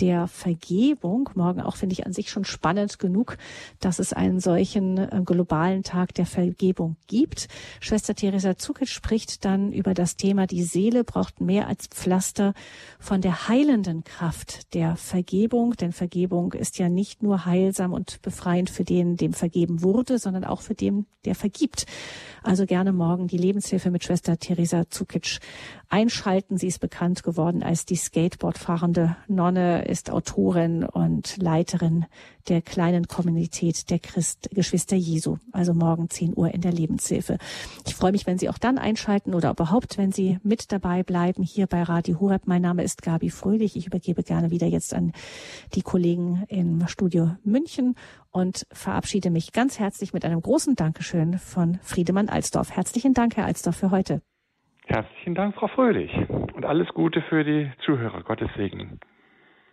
[SPEAKER 1] der Vergebung. Morgen auch finde ich an sich schon spannend genug, dass es einen solchen äh, globalen Tag der Vergebung gibt. Schwester Theresa Zukic spricht dann über das Thema, die Seele braucht mehr als Pflaster von der heilenden Kraft der Vergebung. Denn Vergebung ist ja nicht nur heilsam und befreiend für den, dem vergeben wurde, sondern auch für den, der vergibt. Also gerne morgen die Lebenshilfe mit Schwester Theresa Zukic einschalten. Sie ist bekannt geworden als die Skateboardfahrende Nonne, ist Autorin und Leiterin der kleinen Kommunität der Christ Geschwister Jesu. Also morgen 10 Uhr in der Lebenshilfe. Ich freue mich, wenn Sie auch dann einschalten oder überhaupt, wenn Sie mit dabei bleiben hier bei Radio Horeb. Mein Name ist Gabi Fröhlich. Ich übergebe gerne wieder jetzt an die Kollegen im Studio München und verabschiede mich ganz herzlich mit einem großen Dankeschön von Friedemann Alsdorf. Herzlichen Dank, Herr Alsdorf, für heute.
[SPEAKER 3] Herzlichen Dank, Frau Fröhlich. Und alles Gute für die Zuhörer. Gottes Segen.